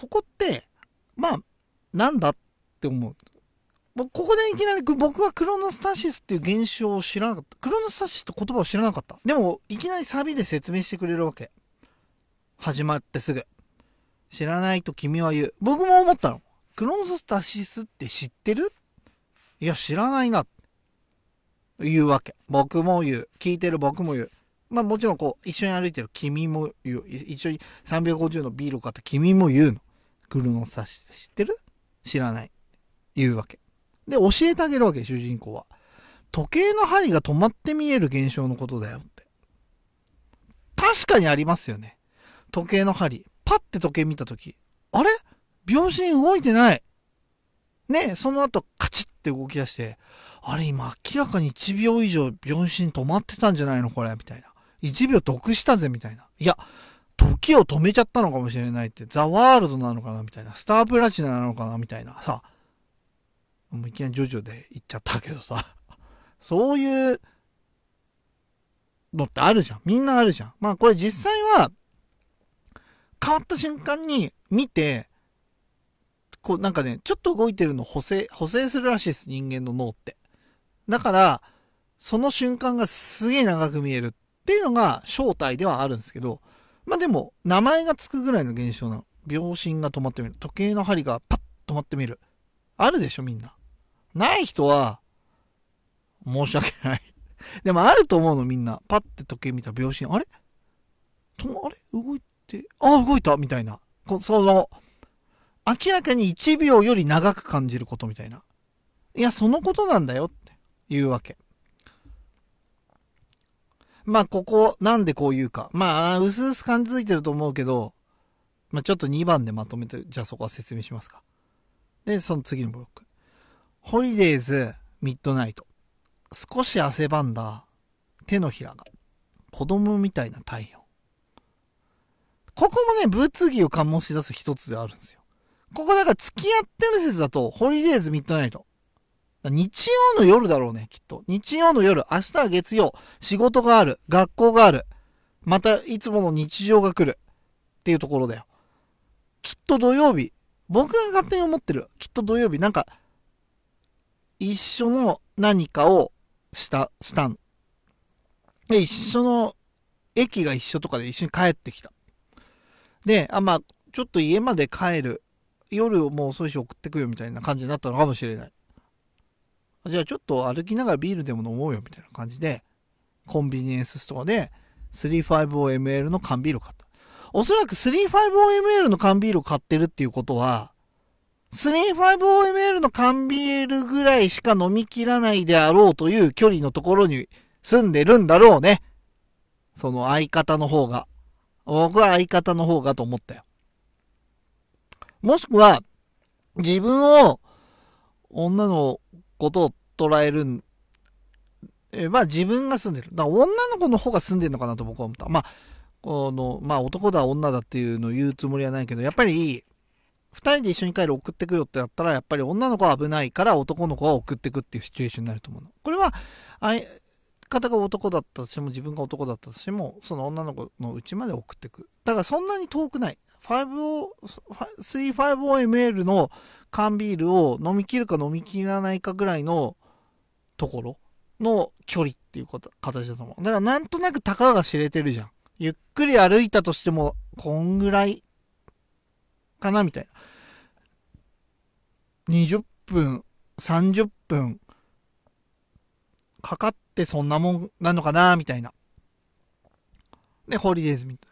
ここって、まあ、なんだって思う。ここでいきなり僕はクロノスタシスっていう現象を知らなかった。クロノスタシスって言葉を知らなかった。でも、いきなりサビで説明してくれるわけ。始まってすぐ。知らないと君は言う。僕も思ったの。クロノスタシスって知ってる？いや、知らないな。言うわけ。僕も言う。聞いてる僕も言う。まあもちろんこう、一緒に歩いてる君も言う。一緒に350のビールを買った君も言うの。クロノスタシス知ってる？知らない。言うわけ。で、教えてあげるわけ、主人公は。時計の針が止まって見える現象のことだよって。確かにありますよね。時計の針。パッて時計見たとき、あれ？秒針動いてない。ね、その後カチッって動き出して、あれ今明らかに1秒以上秒針止まってたんじゃないの？これみたいな。1秒得したぜみたいな。いや、時を止めちゃったのかもしれないって、ザワールドなのかなみたいな。スタープラチナなのかなみたいなさ。もういきなりジョジョで言っちゃったけどさ、そういうのってあるじゃん。みんなあるじゃん。まあこれ実際は、変わった瞬間に見て、こうなんかね、ちょっと動いてるの補正、補正するらしいです。人間の脳って。だから、その瞬間がすげえ長く見えるっていうのが正体ではあるんですけど、まあでも、名前がつくぐらいの現象なの。秒針が止まってみる。時計の針がパッと止まってみる。あるでしょ、みんな。ない人は、申し訳ない でもあると思うのみんな。パッて時計見た秒針、あれ？とあれ？動いて、あ、動いたみたいな。こその、明らかに1秒より長く感じることみたいな。いや、そのことなんだよっていうわけ。まあ、ここ、なんでこう言うか。まあ、うすうす感じついてると思うけど、まあ、ちょっと2番でまとめて、じゃあそこは説明しますか。で、その次のブロック。 Holidays, midnight。少し汗ばんだ手のひらが。子供みたいな体温。ここもね、物議を醸し出す一つであるんですよ。ここだから付き合ってる説だと、 Holidays midnight。日曜の夜だろうね、きっと。日曜の夜、明日は月曜、仕事がある、学校がある、またいつもの日常が来る。っていうところだよ。きっと土曜日、僕が勝手に思ってる。きっと土曜日、なんか、一緒の何かをした、したん。で、一緒の、駅が一緒とかで一緒に帰ってきた。で、あ、まあ、ちょっと家まで帰る。夜をもう遅いし送ってくよみたいな感じになったのかもしれない。じゃあちょっと歩きながらビールでも飲もうよみたいな感じで、コンビニエンスストアで 350ml の缶ビールを買った。おそらく 350ml の缶ビールを買ってるっていうことは、350ml の缶ビールぐらいしか飲み切らないであろうという距離のところに住んでるんだろうね。その相方の方が。僕は相方の方がと思ったよ。もしくは、自分を女のことを捉えるえまあ自分が住んでる。だから女の子の方が住んでるのかなと僕は思った。まあ、この、まあ男だ女だっていうのを言うつもりはないけど、やっぱり、二人で一緒に帰る送ってくよってやったら、やっぱり女の子は危ないから男の子は送ってくっていうシチュエーションになると思うの。これは、相方が男だったとしても、自分が男だったとしても、その女の子の家まで送ってく。だからそんなに遠くない。5 350ml の缶ビールを飲み切るか飲み切らないかぐらいのところの距離っていうこと形だと思う。だからなんとなくたかが知れてるじゃん。ゆっくり歩いたとしても、こんぐらいかなみたいな。20分、30分かかってそんなもんなのかなみたいな。で、ホリデーズみたい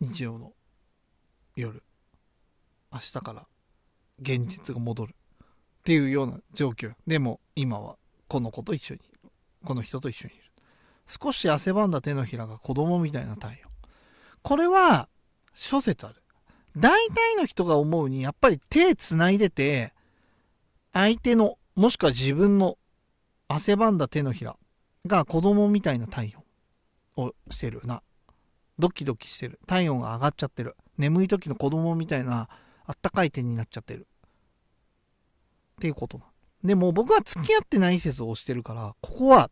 な。日曜の夜。明日から現実が戻る。っていうような状況。でも、今はこの子と一緒に。この人と一緒にいる。少し汗ばんだ手のひらが子供みたいな太陽。これは、諸説ある。大体の人が思うに、やっぱり手繋いでて、相手の、もしくは自分の汗ばんだ手のひらが子供みたいな体温をしてるな。ドキドキしてる。体温が上がっちゃってる。眠い時の子供みたいなあったかい手になっちゃってる。っていうこと。でも僕は付き合ってない説をしてるから、ここは、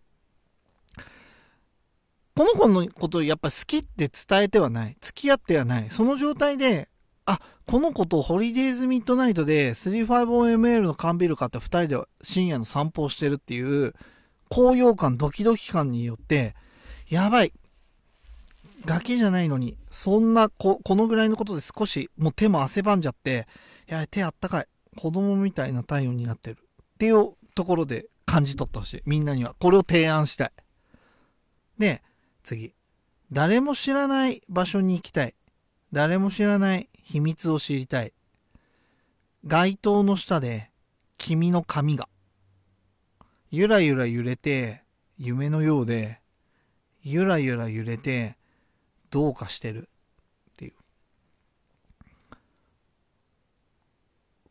この子のことをやっぱ好きって伝えてはない。付き合ってはない。その状態で、あ、この子とホリデーズミッドナイトで 35ML の缶ビール買って2人で深夜の散歩をしてるっていう高揚感、ドキドキ感によって、やばい。だけじゃないのに、そんなこ、このぐらいのことで少し、もう手も汗ばんじゃって、いや、手あったかい。子供みたいな体温になってる。っていうところで感じ取ってほしい。みんなには。これを提案したい。で、次。誰も知らない場所に行きたい。誰も知らない秘密を知りたい。街灯の下で君の髪がゆらゆら揺れて夢のようでゆらゆら揺れてどうかしてるっていう。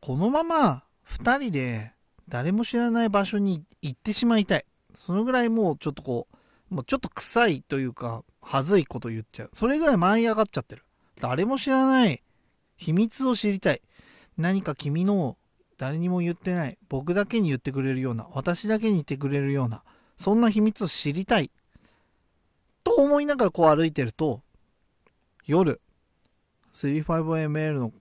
このまま二人で誰も知らない場所に行ってしまいたい。そのぐらいもうちょっとこう、もうちょっと臭いというか、はずいこと言っちゃう。それぐらい舞い上がっちゃってる。誰も知らない秘密を知りたい。何か君の誰にも言ってない、僕だけに言ってくれるような、私だけに言ってくれるような、そんな秘密を知りたい。と思いながらこう歩いてると、夜、35ml の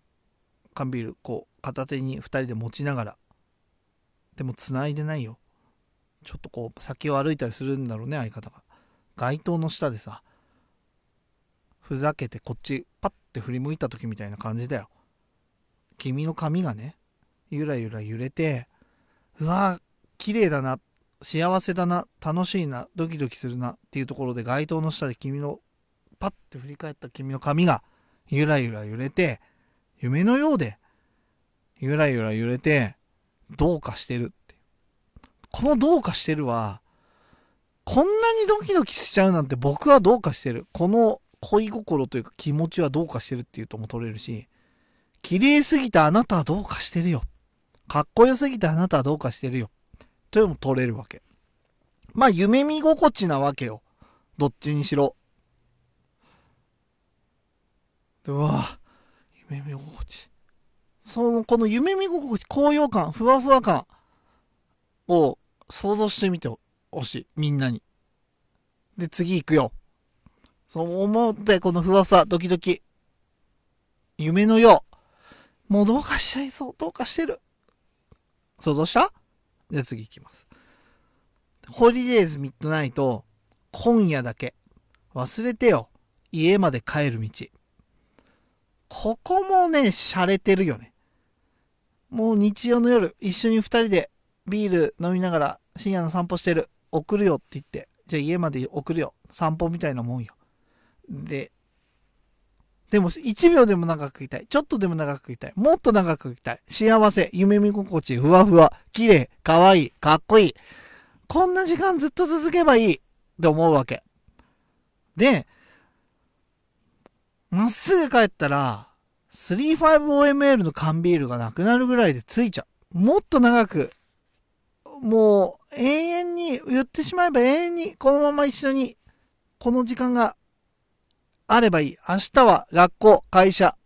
缶ビール、こう、片手に2人で持ちながら、でも繋いでないよ。ちょっとこう、先を歩いたりするんだろうね、相方が。街灯の下でさ、ふざけてこっちパッて振り向いた時みたいな感じだよ。君の髪がね、ゆらゆら揺れて、うわぁ綺麗だな、幸せだな、楽しいな、ドキドキするなっていうところで街灯の下で君の、パッて振り返った君の髪が、ゆらゆら揺れて、夢のようで、ゆらゆら揺れて、どうかしてるって。このどうかしてるは、こんなにドキドキしちゃうなんて僕はどうかしてる。この恋心というか気持ちはどうかしてるっていうとも取れるし、綺麗すぎたあなたはどうかしてるよ。かっこよすぎたあなたはどうかしてるよ。というのも取れるわけ。まあ、夢見心地なわけよ。どっちにしろ。うわ夢見心地。その、この夢見心地、高揚感、ふわふわ感を想像してみてほしい。みんなに。で、次行くよ。そう思って、このふわふわ、ドキドキ。夢のよう。もうどうかしちゃいそう。どうかしてる。想像した？じゃあ次行きます。ホリデーズミッドナイト、今夜だけ。忘れてよ。家まで帰る道。ここもね、洒落てるよね。もう日曜の夜、一緒に二人でビール飲みながら深夜の散歩してる。送るよって言って。じゃあ家まで送るよ。散歩みたいなもんよ。で、でも1秒でも長くいたい。ちょっとでも長くいたい。もっと長くいたい。幸せ、夢見心地、ふわふわ、綺麗、可愛い、かっこいい。こんな時間ずっと続けばいいって思うわけ。で、まっすぐ帰ったら、35OML の缶ビールがなくなるぐらいでついちゃう。もっと長く、もう永遠に、言ってしまえば永遠にこのまま一緒に、この時間があればいい。明日は学校、会社。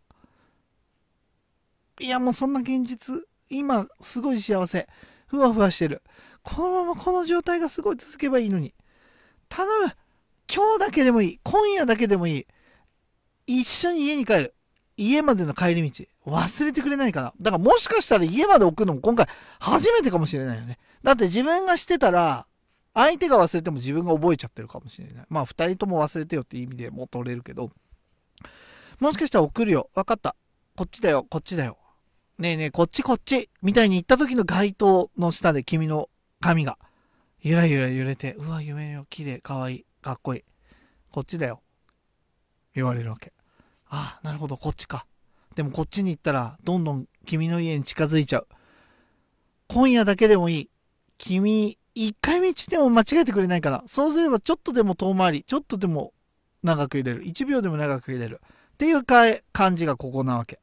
いやもうそんな現実、今すごい幸せ。ふわふわしてる。このままこの状態がすごい続けばいいのに。頼む今日だけでもいい。今夜だけでもいい。一緒に家に帰る。家までの帰り道。忘れてくれないかな。だからもしかしたら家まで送るのも今回初めてかもしれないよね。だって自分がしてたら、相手が忘れても自分が覚えちゃってるかもしれない。まあ二人とも忘れてよって意味でも取れるけど。もしかしたら送るよ。わかった。こっちだよ。こっちだよ。ねえねえ、こっちこっちみたいに言った時の街灯の下で君の髪が、ゆらゆら揺れて、うわ、夢よ、綺麗、可愛い、かっこいい。こっちだよ。言われるわけ。ああ、なるほど、こっちか。でもこっちに行ったら、どんどん君の家に近づいちゃう。今夜だけでもいい。君、一回道でも間違えてくれないかな。そうすればちょっとでも遠回り、ちょっとでも長く入れる。1秒でも長く入れる。っていうか感じがここなわけ。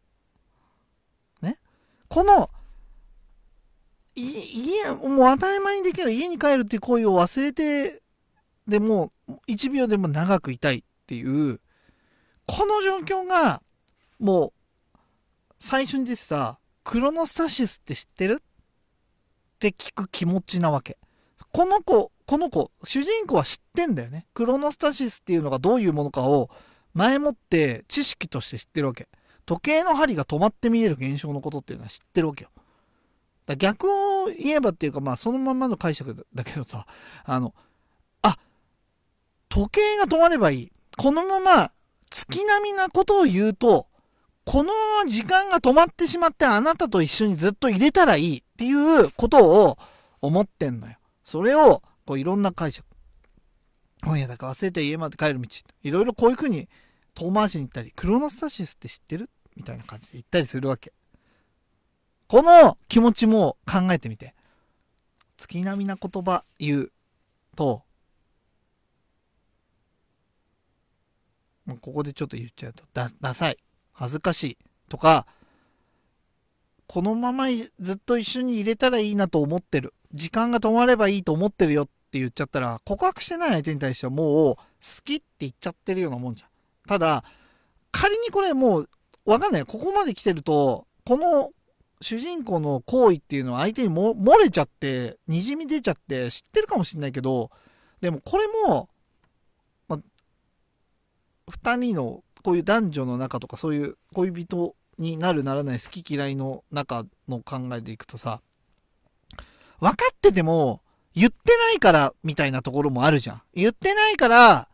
ね？この、家、もう当たり前にできる家に帰るっていう行為を忘れて、でも、1秒でも長くいたいっていう、この状況が、もう、最初に出てた、クロノスタシスって知ってる？って聞く気持ちなわけ。この子、この子、主人公は知ってんだよね。クロノスタシスっていうのがどういうものかを前もって知識として知ってるわけ。時計の針が止まって見える現象のことっていうのは知ってるわけよ。だ逆を言えばっていうか、まあそのままの解釈だけどさ、あの、あ、時計が止まればいい。このまま月並みなことを言うと、この時間が止まってしまってあなたと一緒にずっと入れたらいいっていうことを思ってんのよ。それを、こういろんな解釈。今夜だから忘れて家まで帰る道。いろいろこういう風に遠回しに行ったり、クロノスタシスって知ってるみたいな感じで言ったりするわけ。この気持ちも考えてみて。月並みな言葉言うと、もうここでちょっと言っちゃうと、だ、ダサい。恥ずかしい。とか、このままずっと一緒に入れたらいいなと思ってる。時間が止まればいいと思ってるよって言っちゃったら、告白してない相手に対してはもう好きって言っちゃってるようなもんじゃん。ただ、仮にこれもう、わかんない。ここまで来てると、この主人公の行為っていうのは相手にも漏れちゃって、滲み出ちゃって知ってるかもしんないけど、でもこれも、2人のこういう男女の中とかそういう恋人になるならない好き嫌いの中の考えでいくとさ、分かってても言ってないからみたいなところもあるじゃん。言ってないから、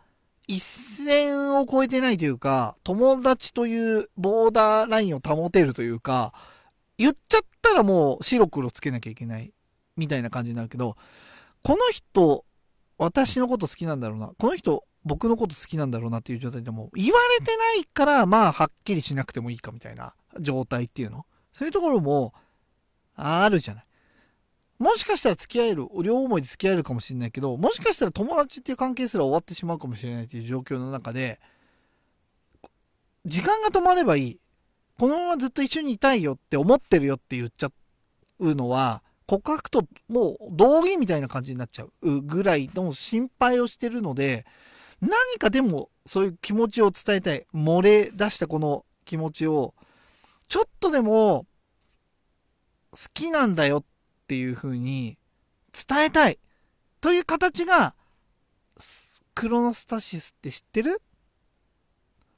一線を越えてないというか、友達というボーダーラインを保てるというか、言っちゃったらもう白黒つけなきゃいけないみたいな感じになるけど、この人、私のこと好きなんだろうな。この人、僕のこと好きなんだろうなっていう状態でも、言われてないから、まあ、はっきりしなくてもいいかみたいな状態っていうの。そういうところも、あるじゃない。もしかしたら付き合える、両思いで付き合えるかもしれないけど、もしかしたら友達っていう関係すら終わってしまうかもしれないっていう状況の中で、時間が止まればいい。このままずっと一緒にいたいよって思ってるよって言っちゃうのは、告白ともう道義みたいな感じになっちゃうぐらいの心配をしてるので、何かでもそういう気持ちを伝えたい。漏れ出したこの気持ちを、ちょっとでも好きなんだよっていう風に伝えたい。という形が、クロノスタシスって知ってる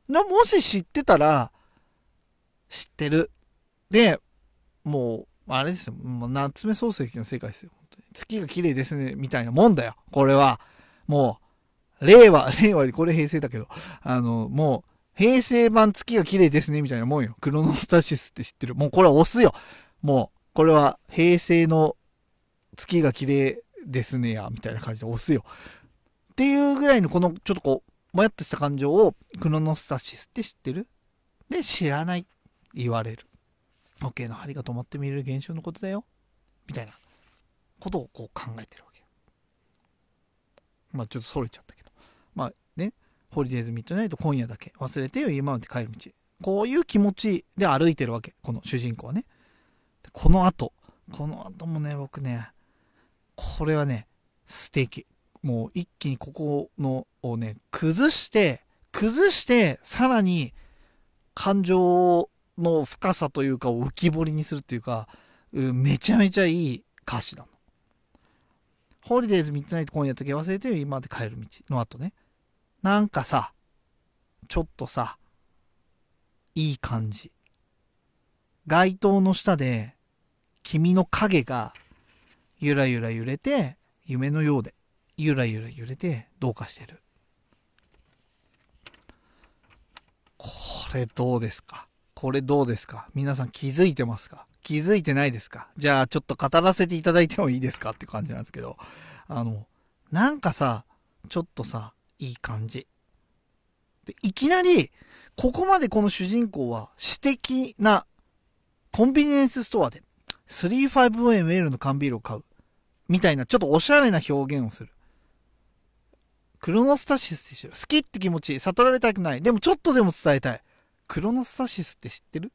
なもし知ってたら、知ってる。で、もう、あれですよ。もう夏目漱石の世界ですよ。本当に月が綺麗ですね、みたいなもんだよ。これは。もう、令和、令和でこれ平成だけど、あの、もう、平成版月が綺麗ですね、みたいなもんよ。クロノスタシスって知ってる？もうこれは押すよ。もう、これは平成の月が綺麗ですねや、みたいな感じで押すよ。っていうぐらいのこのちょっとこう、もやっとした感情をクロノスタシスって知ってる？で、知らない。言われる。時計の針が止まって見れる現象のことだよ。みたいなことをこう考えてるわけ。まあちょっとそれちゃった。まあね、ホリデーズミッドナイト今夜だけ忘れてよ今まで帰る道。こういう気持ちで歩いてるわけ。この主人公はね。この後。この後もね、僕ね、これはね、素敵。もう一気にここのをね、崩して、崩して、さらに感情の深さというか浮き彫りにするというか、めちゃめちゃいい歌詞なの。ホリデーズ・ミッドナイト今夜だけ忘れてよ今まで帰る道の後ね。なんかさ、ちょっとさ、いい感じ。街灯の下で、君の影が、ゆらゆら揺れて、夢のようで、ゆらゆら揺れて、どうかしてる。これどうですか？これどうですか？皆さん気づいてますか？気づいてないですか？じゃあちょっと語らせていただいてもいいですか？って感じなんですけど、あの、なんかさ、ちょっとさ、いい感じ。で、いきなり、ここまでこの主人公は私的なコンビニエンスストアで 35ML の缶ビールを買う。みたいな、ちょっとおしゃれな表現をする。クロノスタシスって知る。好きって気持ち、悟られたくない。でもちょっとでも伝えたい。クロノスタシスって知ってる？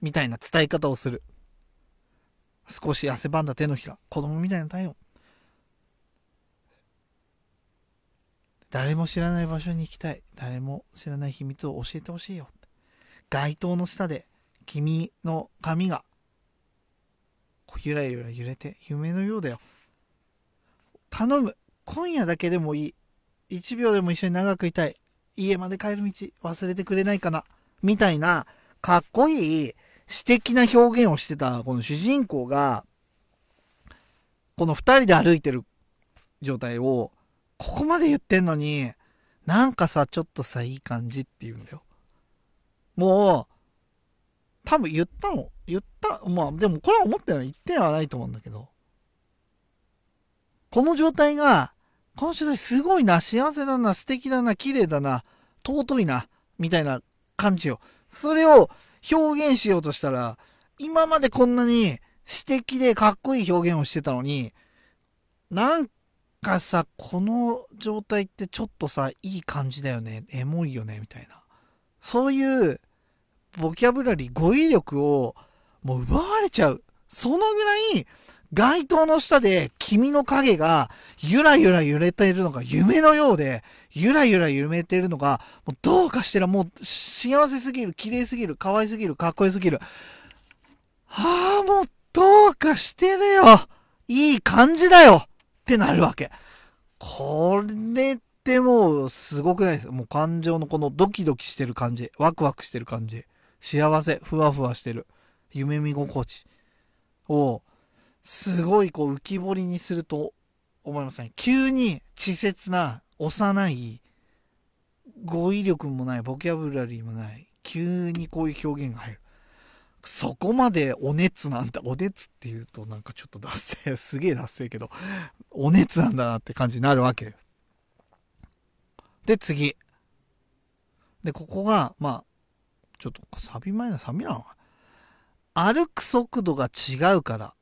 みたいな伝え方をする。少し汗ばんだ手のひら。子供みたいな体温。誰も知らない場所に行きたい。誰も知らない秘密を教えてほしいよ。街灯の下で君の髪がゆらゆら揺れて夢のようだよ。頼む。今夜だけでもいい。1秒でも一緒に長くいたい。家まで帰る道忘れてくれないかな。みたいな、かっこいい、詩的な表現をしてた、この主人公が、この二人で歩いてる状態を、ここまで言ってんのに、なんかさ、ちょっとさ、いい感じって言うんだよ。もう、多分言ったの。言った。まあ、でもこれは思ったように言ってはないと思うんだけど。この状態が、この状態すごいな、幸せだな、素敵だな、綺麗だな、尊いな、みたいな感じよ。それを表現しようとしたら、今までこんなに詩的でかっこいい表現をしてたのに、なんかさ、この状態ってちょっとさ、いい感じだよね。エモいよね、みたいな。そういうボキャブラリー、語彙力をもう奪われちゃう。そのぐらい、街灯の下で君の影がゆらゆら揺れているのが夢のようで、ゆらゆら揺れているのが、もうどうかしてらもう幸せすぎる、綺麗すぎる、可愛すぎる、かっこよすぎる。はあ、もうどうかしてるよ。いい感じだよってなるわけ。これってもうすごくないですもう感情のこのドキドキしてる感じ、ワクワクしてる感じ。幸せ、ふわふわしてる、夢見心地を、すごいこう浮き彫りにすると思いますね。急に稚拙な、幼い、語彙力もない、ボキャブラリーもない、急にこういう表現が入る。そこまでお熱なんだ。お熱って言うとなんかちょっと脱線、すげえ脱線けど、お熱なんだなって感じになるわけ。で、次。で、ここが、まあ、ちょっとサビ前のサビなのか歩く速度が違うから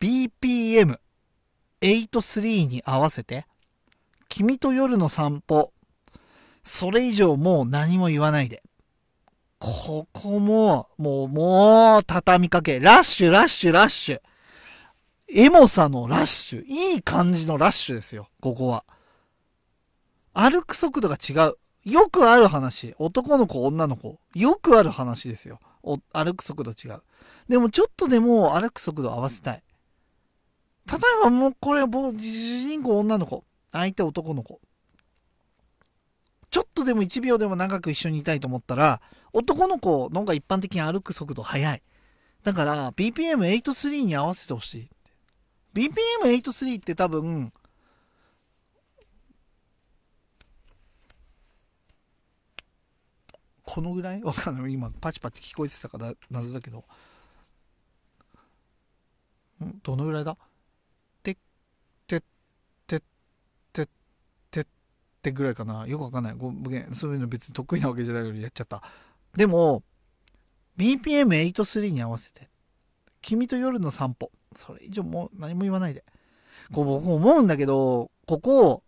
BPM83 に合わせて君と夜の散歩それ以上もう何も言わないでここももうもう畳みかけラッシュラッシュラッシュエモさのラッシュいい感じのラッシュですよここは歩く速度が違うよくある話。男の子、女の子。よくある話ですよ。歩く速度違う。でもちょっとでも歩く速度合わせたい。例えばもうこれ、主人公女の子。相手男の子。ちょっとでも1秒でも長く一緒にいたいと思ったら、男の子の方が一般的に歩く速度速い。だから、BPM83 に合わせてほしい。BPM83 って多分、このぐらい？わかんない。今、パチパチ聞こえてたから謎だけど。ん？どのぐらいだ？ってぐらいかな。よくわかんない。ごめん。そういうの別に得意なわけじゃないのにやっちゃった。でも、BPM83 に合わせて、君と夜の散歩。それ以上もう何も言わないで。こう僕思うんだけど、ここ、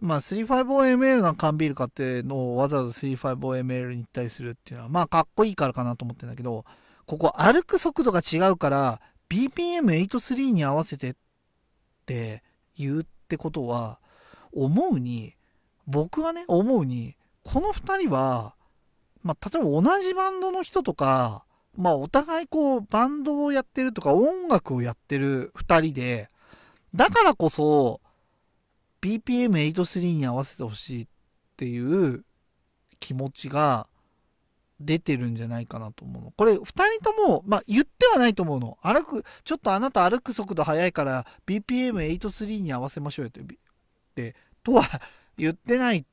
まあ 350ml の缶ビール買ってのをわざわざ 350ml に行ったりするっていうのは、まあかっこいいからかなと思ってんだけど、ここ歩く速度が違うから、BPM83 に合わせてって言うってことは、思うに、僕はね、思うに、この二人は、まあ、例えば同じバンドの人とか、まあ、お互いこう、バンドをやってるとか、音楽をやってる二人で、だからこそ、BPM83 に合わせてほしいっていう気持ちが出てるんじゃないかなと思うの。これ、二人とも、まあ、言ってはないと思うの。歩く、ちょっとあなた歩く速度速いから BPM83 に合わせましょうよって、で、とは言ってない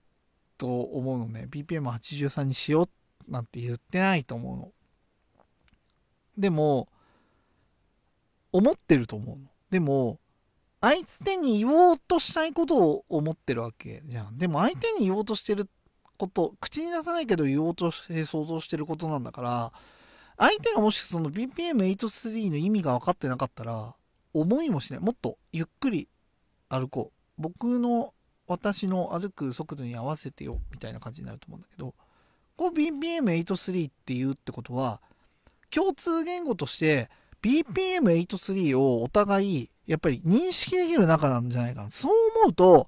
と思うのね。BPM83 にしようなんて言ってないと思うの。でも、思ってると思うの。でも、相手に言おうとしたいことを思ってるわけじゃん。でも相手に言おうとしてること、口に出さないけど言おうとして想像してることなんだから、相手がもしその BPM83 の意味が分かってなかったら、思いもしない。もっとゆっくり歩こう。僕の、私の歩く速度に合わせてよ、みたいな感じになると思うんだけど、こう BPM83 って言うってことは、共通言語として BPM83 をお互いやっぱり認識できる仲なんじゃないかな。そう思うと、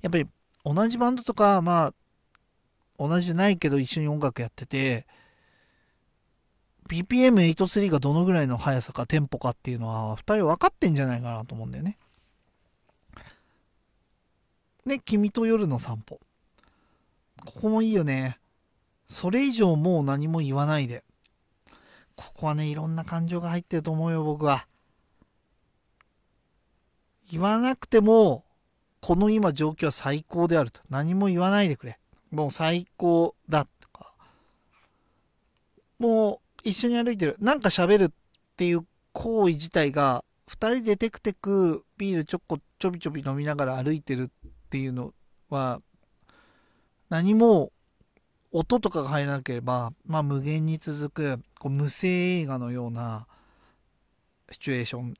やっぱり同じバンドとか、まあ、同じじゃないけど一緒に音楽やってて、BPM83 がどのぐらいの速さかテンポかっていうのは、二人分かってんじゃないかなと思うんだよね。で、君と夜の散歩。ここもいいよね。それ以上もう何も言わないで。ここはね、いろんな感情が入ってると思うよ、僕は。言わなくても、この今状況は最高であると。何も言わないでくれ。もう最高だとか。もう一緒に歩いてる。なんか喋るっていう行為自体が、二人でテクテクビールちょこちょびちょび飲みながら歩いてるっていうのは、何も音とかが入らなければ、まあ無限に続く、こう無声映画のようなシチュエーション。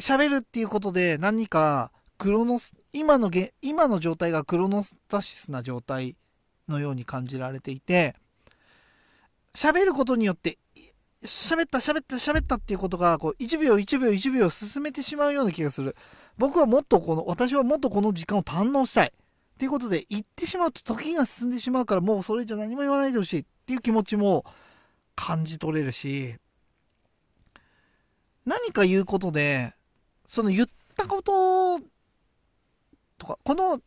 喋るっていうことで何かクロノス、今のげ、今の状態がクロノスタシスな状態のように感じられていて、喋ることによって、喋った喋った喋ったっていうことが、こう、1秒1秒1秒進めてしまうような気がする。僕はもっとこの、私はもっとこの時間を堪能したい。っていうことで、言ってしまうと時が進んでしまうから、もうそれじゃ何も言わないでほしいっていう気持ちも感じ取れるし、何か言うことで、その言ったこととか、この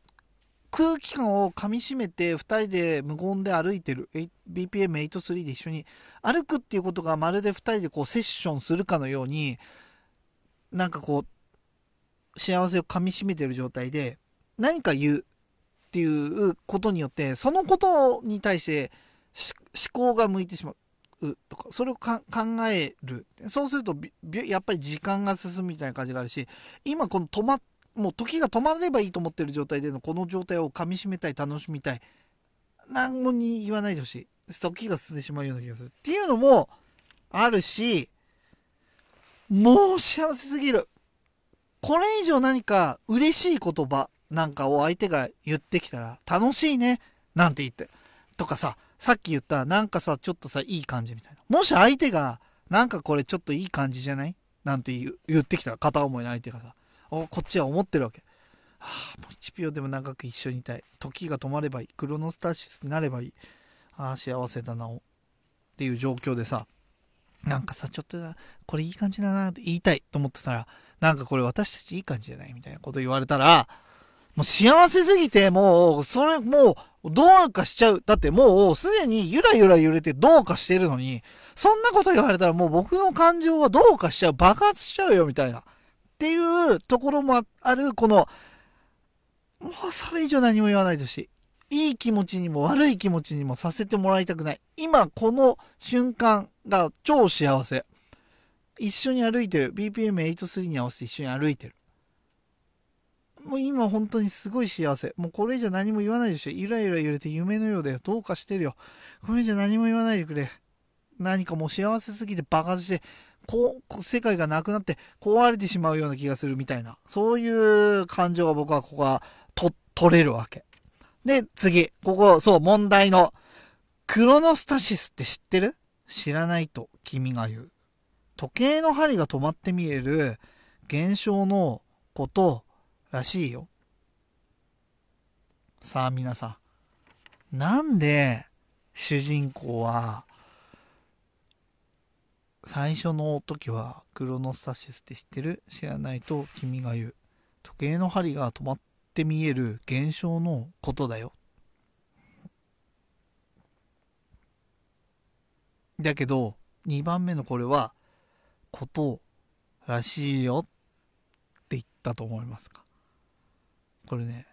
空気感をかみしめて2人で無言で歩いてる BPM83 で一緒に歩くっていうことがまるで2人でこうセッションするかのようになんかこう幸せをかみしめてる状態で何か言うっていうことによって、そのことに対して思考が向いてしまうとか、それを考える。そうすると、やっぱり時間が進むみたいな感じがあるし、今この止まっ、もう時が止まればいいと思ってる状態でのこの状態をかみしめたい、楽しみたい。何もに言わないでほしい。時が進んでしまうような気がする。っていうのもあるし、もう幸せすぎる。これ以上何か嬉しい言葉なんかを相手が言ってきたら、楽しいね、なんて言って。とかさ、さっき言った、なんかさ、ちょっとさ、いい感じみたいな。もし相手が、なんかこれちょっといい感じじゃない？なんて言ってきたら、片思いの相手がさ、お、こっちは思ってるわけ。はあ、もう1秒でも長く一緒にいたい。時が止まればいい。クロノスタシスになればいい。ああ、幸せだな、っていう状況でさ、なんかさ、ちょっとこれいい感じだなって言いたいと思ってたら、なんかこれ私たちいい感じじゃないみたいなこと言われたら、もう幸せすぎて、もう、それ、もう、どうかしちゃう。だってもう、すでにゆらゆら揺れてどうかしてるのに、そんなこと言われたらもう僕の感情はどうかしちゃう。爆発しちゃうよ、みたいな。っていうところもある、この、もうそれ以上何も言わないでほし。いい気持ちにも悪い気持ちにもさせてもらいたくない。今、この瞬間が超幸せ。一緒に歩いてる。BPM83 に合わせて一緒に歩いてる。もう今本当にすごい幸せ。もうこれ以上何も言わないでしょ。ゆらゆら揺れて夢のようだよ。どうかしてるよ。これ以上何も言わないでくれ。何かもう幸せすぎて爆発して、こう、世界がなくなって壊れてしまうような気がするみたいな。そういう感情が僕はここはと、取れるわけ。で、次。ここ、そう、問題の。クロノスタシスって知ってる？知らないと君が言う。時計の針が止まって見える現象のことらしいよ。さあ皆さん。なんで主人公は最初の時はクロノスタシスって知ってる知らないと君が言う。時計の針が止まって見える現象のことだよ。だけど、2番目のこれは、ことらしいよって言ったと思いますか？これね、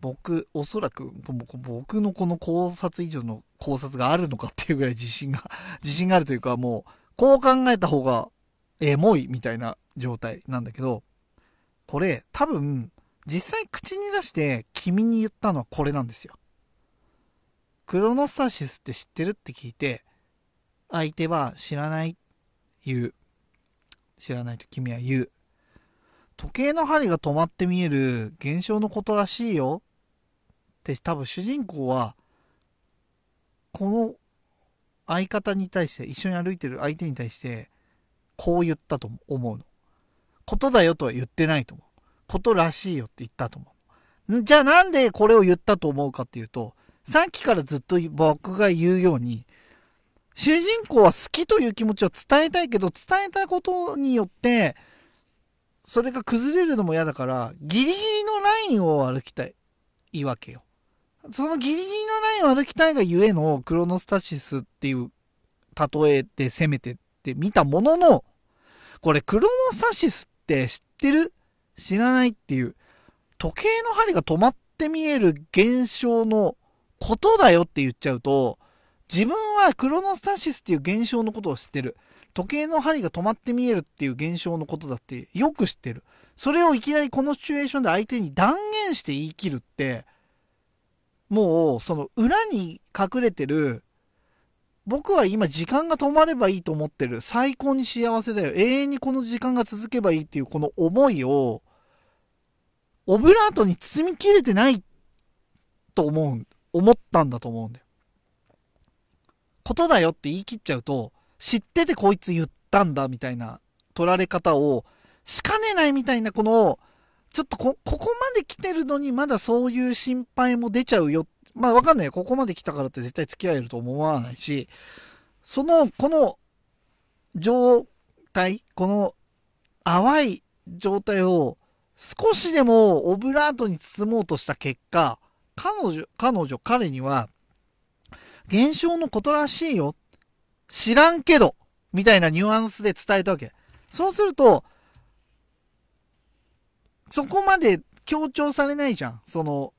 僕、おそらく、僕のこの考察以上の考察があるのかっていうぐらい自信が 自信があるというか、もう、こう考えた方がエモいみたいな状態なんだけど、これ、多分、実際口に出して君に言ったのはこれなんですよ。クロノスタシスって知ってるって聞いて、相手は知らないっ、言う。知らないと君は言う。時計の針が止まって見える現象のことらしいよって多分主人公はこの相方に対して一緒に歩いてる相手に対してこう言ったと思うの。ことだよとは言ってないと思う。ことらしいよって言ったと思う。じゃあなんでこれを言ったと思うかっていうと、さっきからずっと僕が言うように、主人公は好きという気持ちを伝えたいけど、伝えたことによって、それが崩れるのも嫌だから、ギリギリのラインを歩きたい。いいわけよ。そのギリギリのラインを歩きたいがゆえのクロノスタシスっていう例えで攻めてって見たものの、これクロノスタシスって知ってる？知らないっていう、時計の針が止まって見える現象のことだよって言っちゃうと、自分はクロノスタシスっていう現象のことを知ってる。時計の針が止まって見えるっていう現象のことだってよく知ってる。それをいきなりこのシチュエーションで相手に断言して言い切るって、もうその裏に隠れてる、僕は今時間が止まればいいと思ってる。最高に幸せだよ。永遠にこの時間が続けばいいっていうこの思いを、オブラートに包みきれてないと思う、思ったんだと思うんだよ。ことだよって言い切っちゃうと、知っててこいつ言ったんだみたいな取られ方をしかねないみたいなこの、ちょっとこ、ここまで来てるのにまだそういう心配も出ちゃうよ。まあわかんない。ここまで来たからって絶対付き合えると思わないし、その、この状態、この淡い状態を少しでもオブラートに包もうとした結果、彼女、彼女、彼には、現象のことらしいよ。知らんけど、みたいなニュアンスで伝えたわけ。そうすると、そこまで強調されないじゃん。その、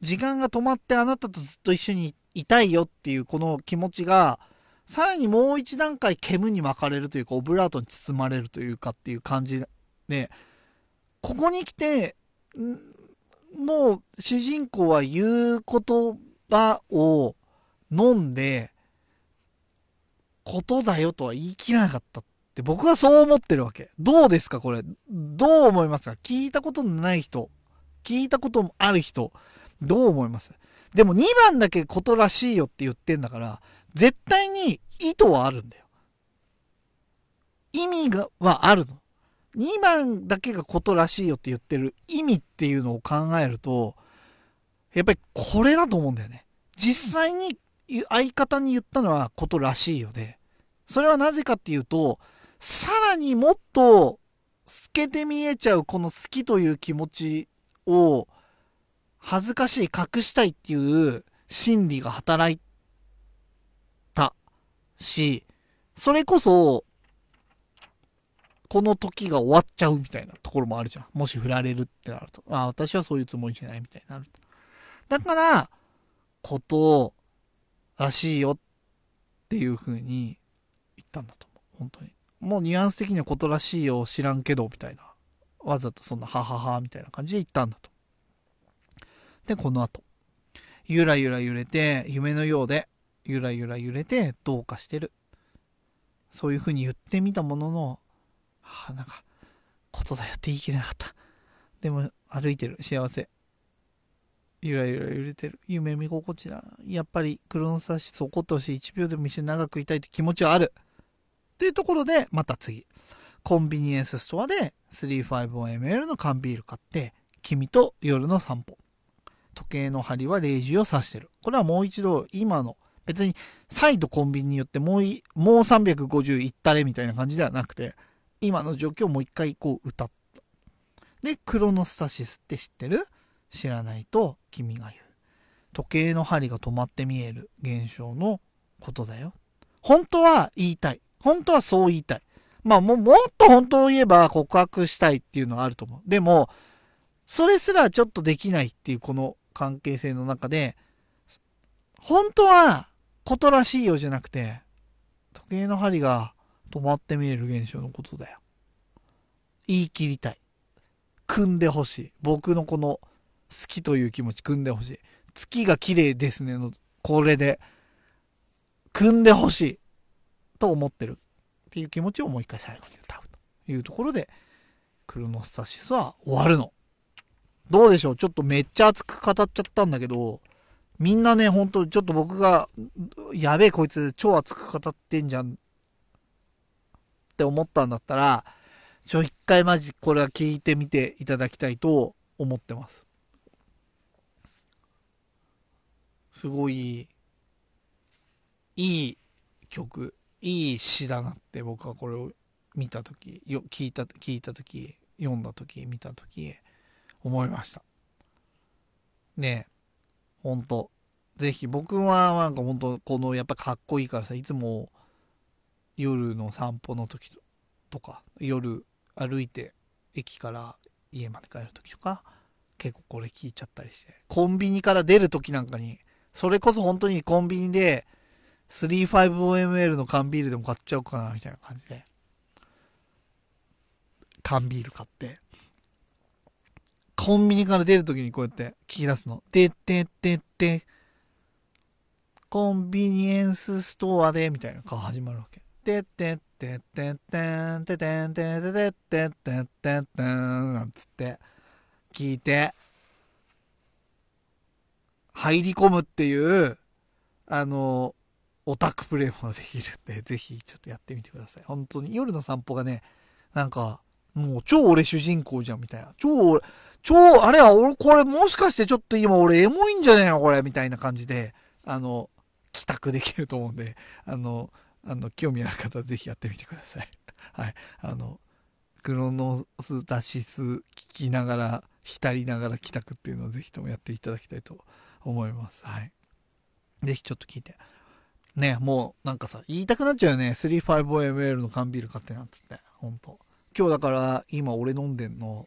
時間が止まってあなたとずっと一緒にいたいよっていうこの気持ちが、さらにもう一段階煙に巻かれるというか、オブラートに包まれるというかっていう感じで、ここに来て、もう主人公は言う言葉を飲んで、ことだよとは言い切らなかったって僕はそう思ってるわけ。どうですかこれ？どう思いますか？聞いたことのない人、聞いたこともある人、どう思います？でも2番だけことらしいよって言ってんだから、絶対に意図はあるんだよ。意味が、はあるの。2番だけがことらしいよって言ってる意味っていうのを考えると、やっぱりこれだと思うんだよね。実際に相方に言ったのはことらしいよで、それはなぜかっていうと、さらにもっと透けて見えちゃうこの好きという気持ちを恥ずかしい隠したいっていう心理が働いたし、それこそ、この時が終わっちゃうみたいなところもあるじゃん。もし振られるってなると。あ、私はそういうつもりじゃないみたいになると。だから、ことらしいよっていう風に言ったんだと思う。本当に。もうニュアンス的にはことらしいよ知らんけど、みたいな。わざとそんな、ははは、みたいな感じで言ったんだと。で、この後。ゆらゆら揺れて、夢のようで、ゆらゆら揺れて、どうかしてる。そういう風に言ってみたものの、はあ、なんか、ことだよって言い切れなかった。でも、歩いてる。幸せ。ゆらゆら揺れてる。夢見心地だ。やっぱり、クロノサシス怒ってほしい。1秒でも一緒に長くいたいって気持ちはある。っていうところで、また次。コンビニエンスストアで 350ml の缶ビール買って、君と夜の散歩。時計の針は0時を指してる。これはもう一度今の、別に再度コンビニによってもうい、もう350いったれみたいな感じではなくて、今の状況をもう一回こう歌った。で、クロノスタシスって知ってる？知らないと君が言う。時計の針が止まって見える現象のことだよ。本当は言いたい。本当はそう言いたい。まあも、もっと本当を言えば告白したいっていうのはあると思う。でも、それすらちょっとできないっていうこの関係性の中で、本当はことらしいよじゃなくて、時計の針が止まって見える現象のことだよ。言い切りたい。組んでほしい。僕のこの好きという気持ち組んでほしい。月が綺麗ですねの、これで、組んでほしい。と思ってる。っていう気持ちをもう一回最後に歌うというところで、クロノスタシスは終わるの。どうでしょう？ちょっとめっちゃ熱く語っちゃったんだけど、みんなね、ほんとちょっと僕が、やべえこいつ超熱く語ってんじゃんって思ったんだったら、ちょ、一回マジこれは聞いてみていただきたいと思ってます。すごい、いい曲、いい詩だなって僕はこれを見た時よ聞いた聞いた時読んだ時見た時思いました。ねえほんとぜひ僕はなんかほんとこのやっぱかっこいいからさいつも夜の散歩の時とか夜歩いて駅から家まで帰る時とか結構これ聞いちゃったりして。コンビニから出る時なんかにそれこそ本当にコンビニで 35ml の缶ビールでも買っちゃおうかなみたいな感じで缶ビール買ってコンビニから出るときにこうやって聞き出すの。でってってって、コンビニエンスストアで、みたいな顔始まるわけ。でってってってってん、ててんてててってってってってん、なんつって、聞いて、入り込むっていう、あの、オタクプレイもできるんで、ぜひちょっとやってみてください。本当に夜の散歩がね、なんか、もう超俺主人公じゃんみたいな。超俺、超、あれは、俺、これもしかしてちょっと今俺エモいんじゃねえのこれ、みたいな感じで、あの、帰宅できると思うんで、あの、あの、興味ある方はぜひやってみてください。はい。あの、クロノスダシス聞きながら、浸りながら帰宅っていうのをぜひともやっていただきたいと思います。はい。ぜひちょっと聞いて。ね、もうなんかさ、言いたくなっちゃうよね。35ml の缶ビール買ってなんつって。ほんと。今日だから今俺飲んでんの、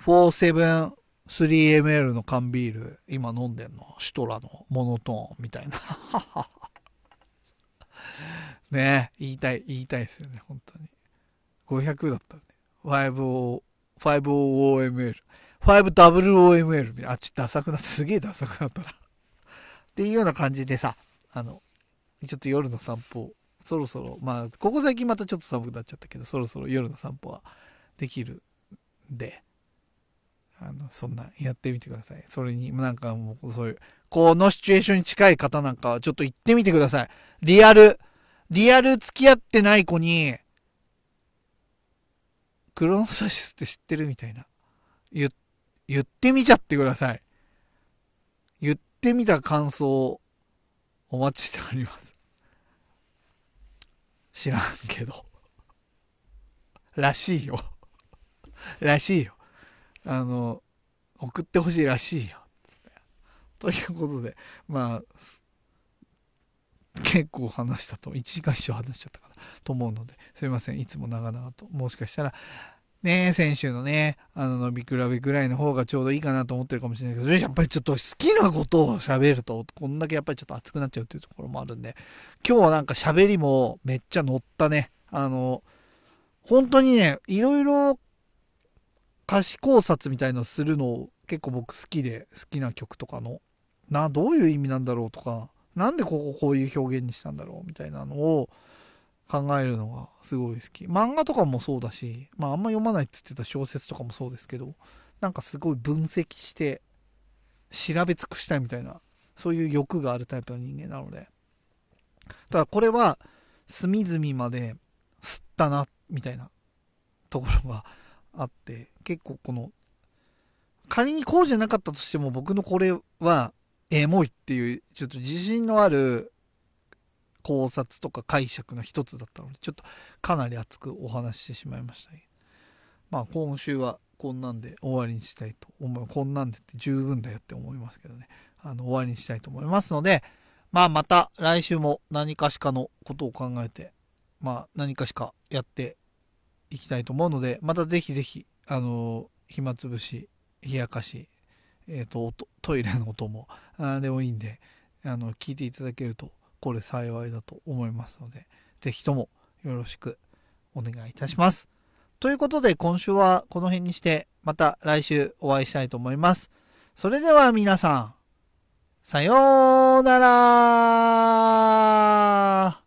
47 3ml の缶ビール、今飲んでんの。シュトラのモノトーンみたいな。ね言いたい、言いたいですよね、本当に。500だったらね。5 0 5 0 m l。5WOML みたいな。あっちダサくなって、すげえダサくなったなっていうような感じでさ、あの、ちょっと夜の散歩、そろそろ、まあ、ここ最近またちょっと寒くなっちゃったけど、そろそろ夜の散歩はできるんで、あの、そんな、やってみてください。それに、なんかもう、そういう、このシチュエーションに近い方なんかは、ちょっと行ってみてください。リアル、リアル付き合ってない子に、クロノサシスって知ってるみたいな。言っ、言ってみちゃってください。言ってみた感想を、お待ちしております。知らんけど。らしいよ。らしいよ。あの、送ってほしいらしいよ。ということで、まあ、結構話したと、1時間以上話しちゃったかなと思うので、すいません。いつも長々と。もしかしたら、ね先週のね、あの、伸び比べぐらいの方がちょうどいいかなと思ってるかもしれないけど、やっぱりちょっと好きなことを喋ると、こんだけやっぱりちょっと熱くなっちゃうっていうところもあるんで、今日はなんか喋りもめっちゃ乗ったね。あの、本当にね、いろいろ歌詞考察みたいのするのを結構僕好きで、好きな曲とかの、な、どういう意味なんだろうとか、なんでこここういう表現にしたんだろうみたいなのを考えるのがすごい好き。漫画とかもそうだし、まああんま読まないって言ってた小説とかもそうですけど、なんかすごい分析して調べ尽くしたいみたいな、そういう欲があるタイプの人間なので。ただこれは隅々まで吸ったな、みたいなところがあって、結構この、仮にこうじゃなかったとしても僕のこれはエモいっていう、ちょっと自信のある考察とか解釈の一つだったので、ちょっとかなり熱くお話ししてしまいました、ね。まあ今週はこんなんで終わりにしたいと思う。こんなんでって十分だよって思いますけどね。あの、終わりにしたいと思いますので、まあまた来週も何かしかのことを考えて、まあ何かしかやっていきたいと思うので、またぜひぜひ、あの、暇つぶし、冷やかし、えっ、ー、と、トイレの音も、あでもいいんで、あの、聞いていただけると、これ幸いだと思いますので、ぜひともよろしくお願いいたします。ということで、今週はこの辺にして、また来週お会いしたいと思います。それでは皆さん、さようなら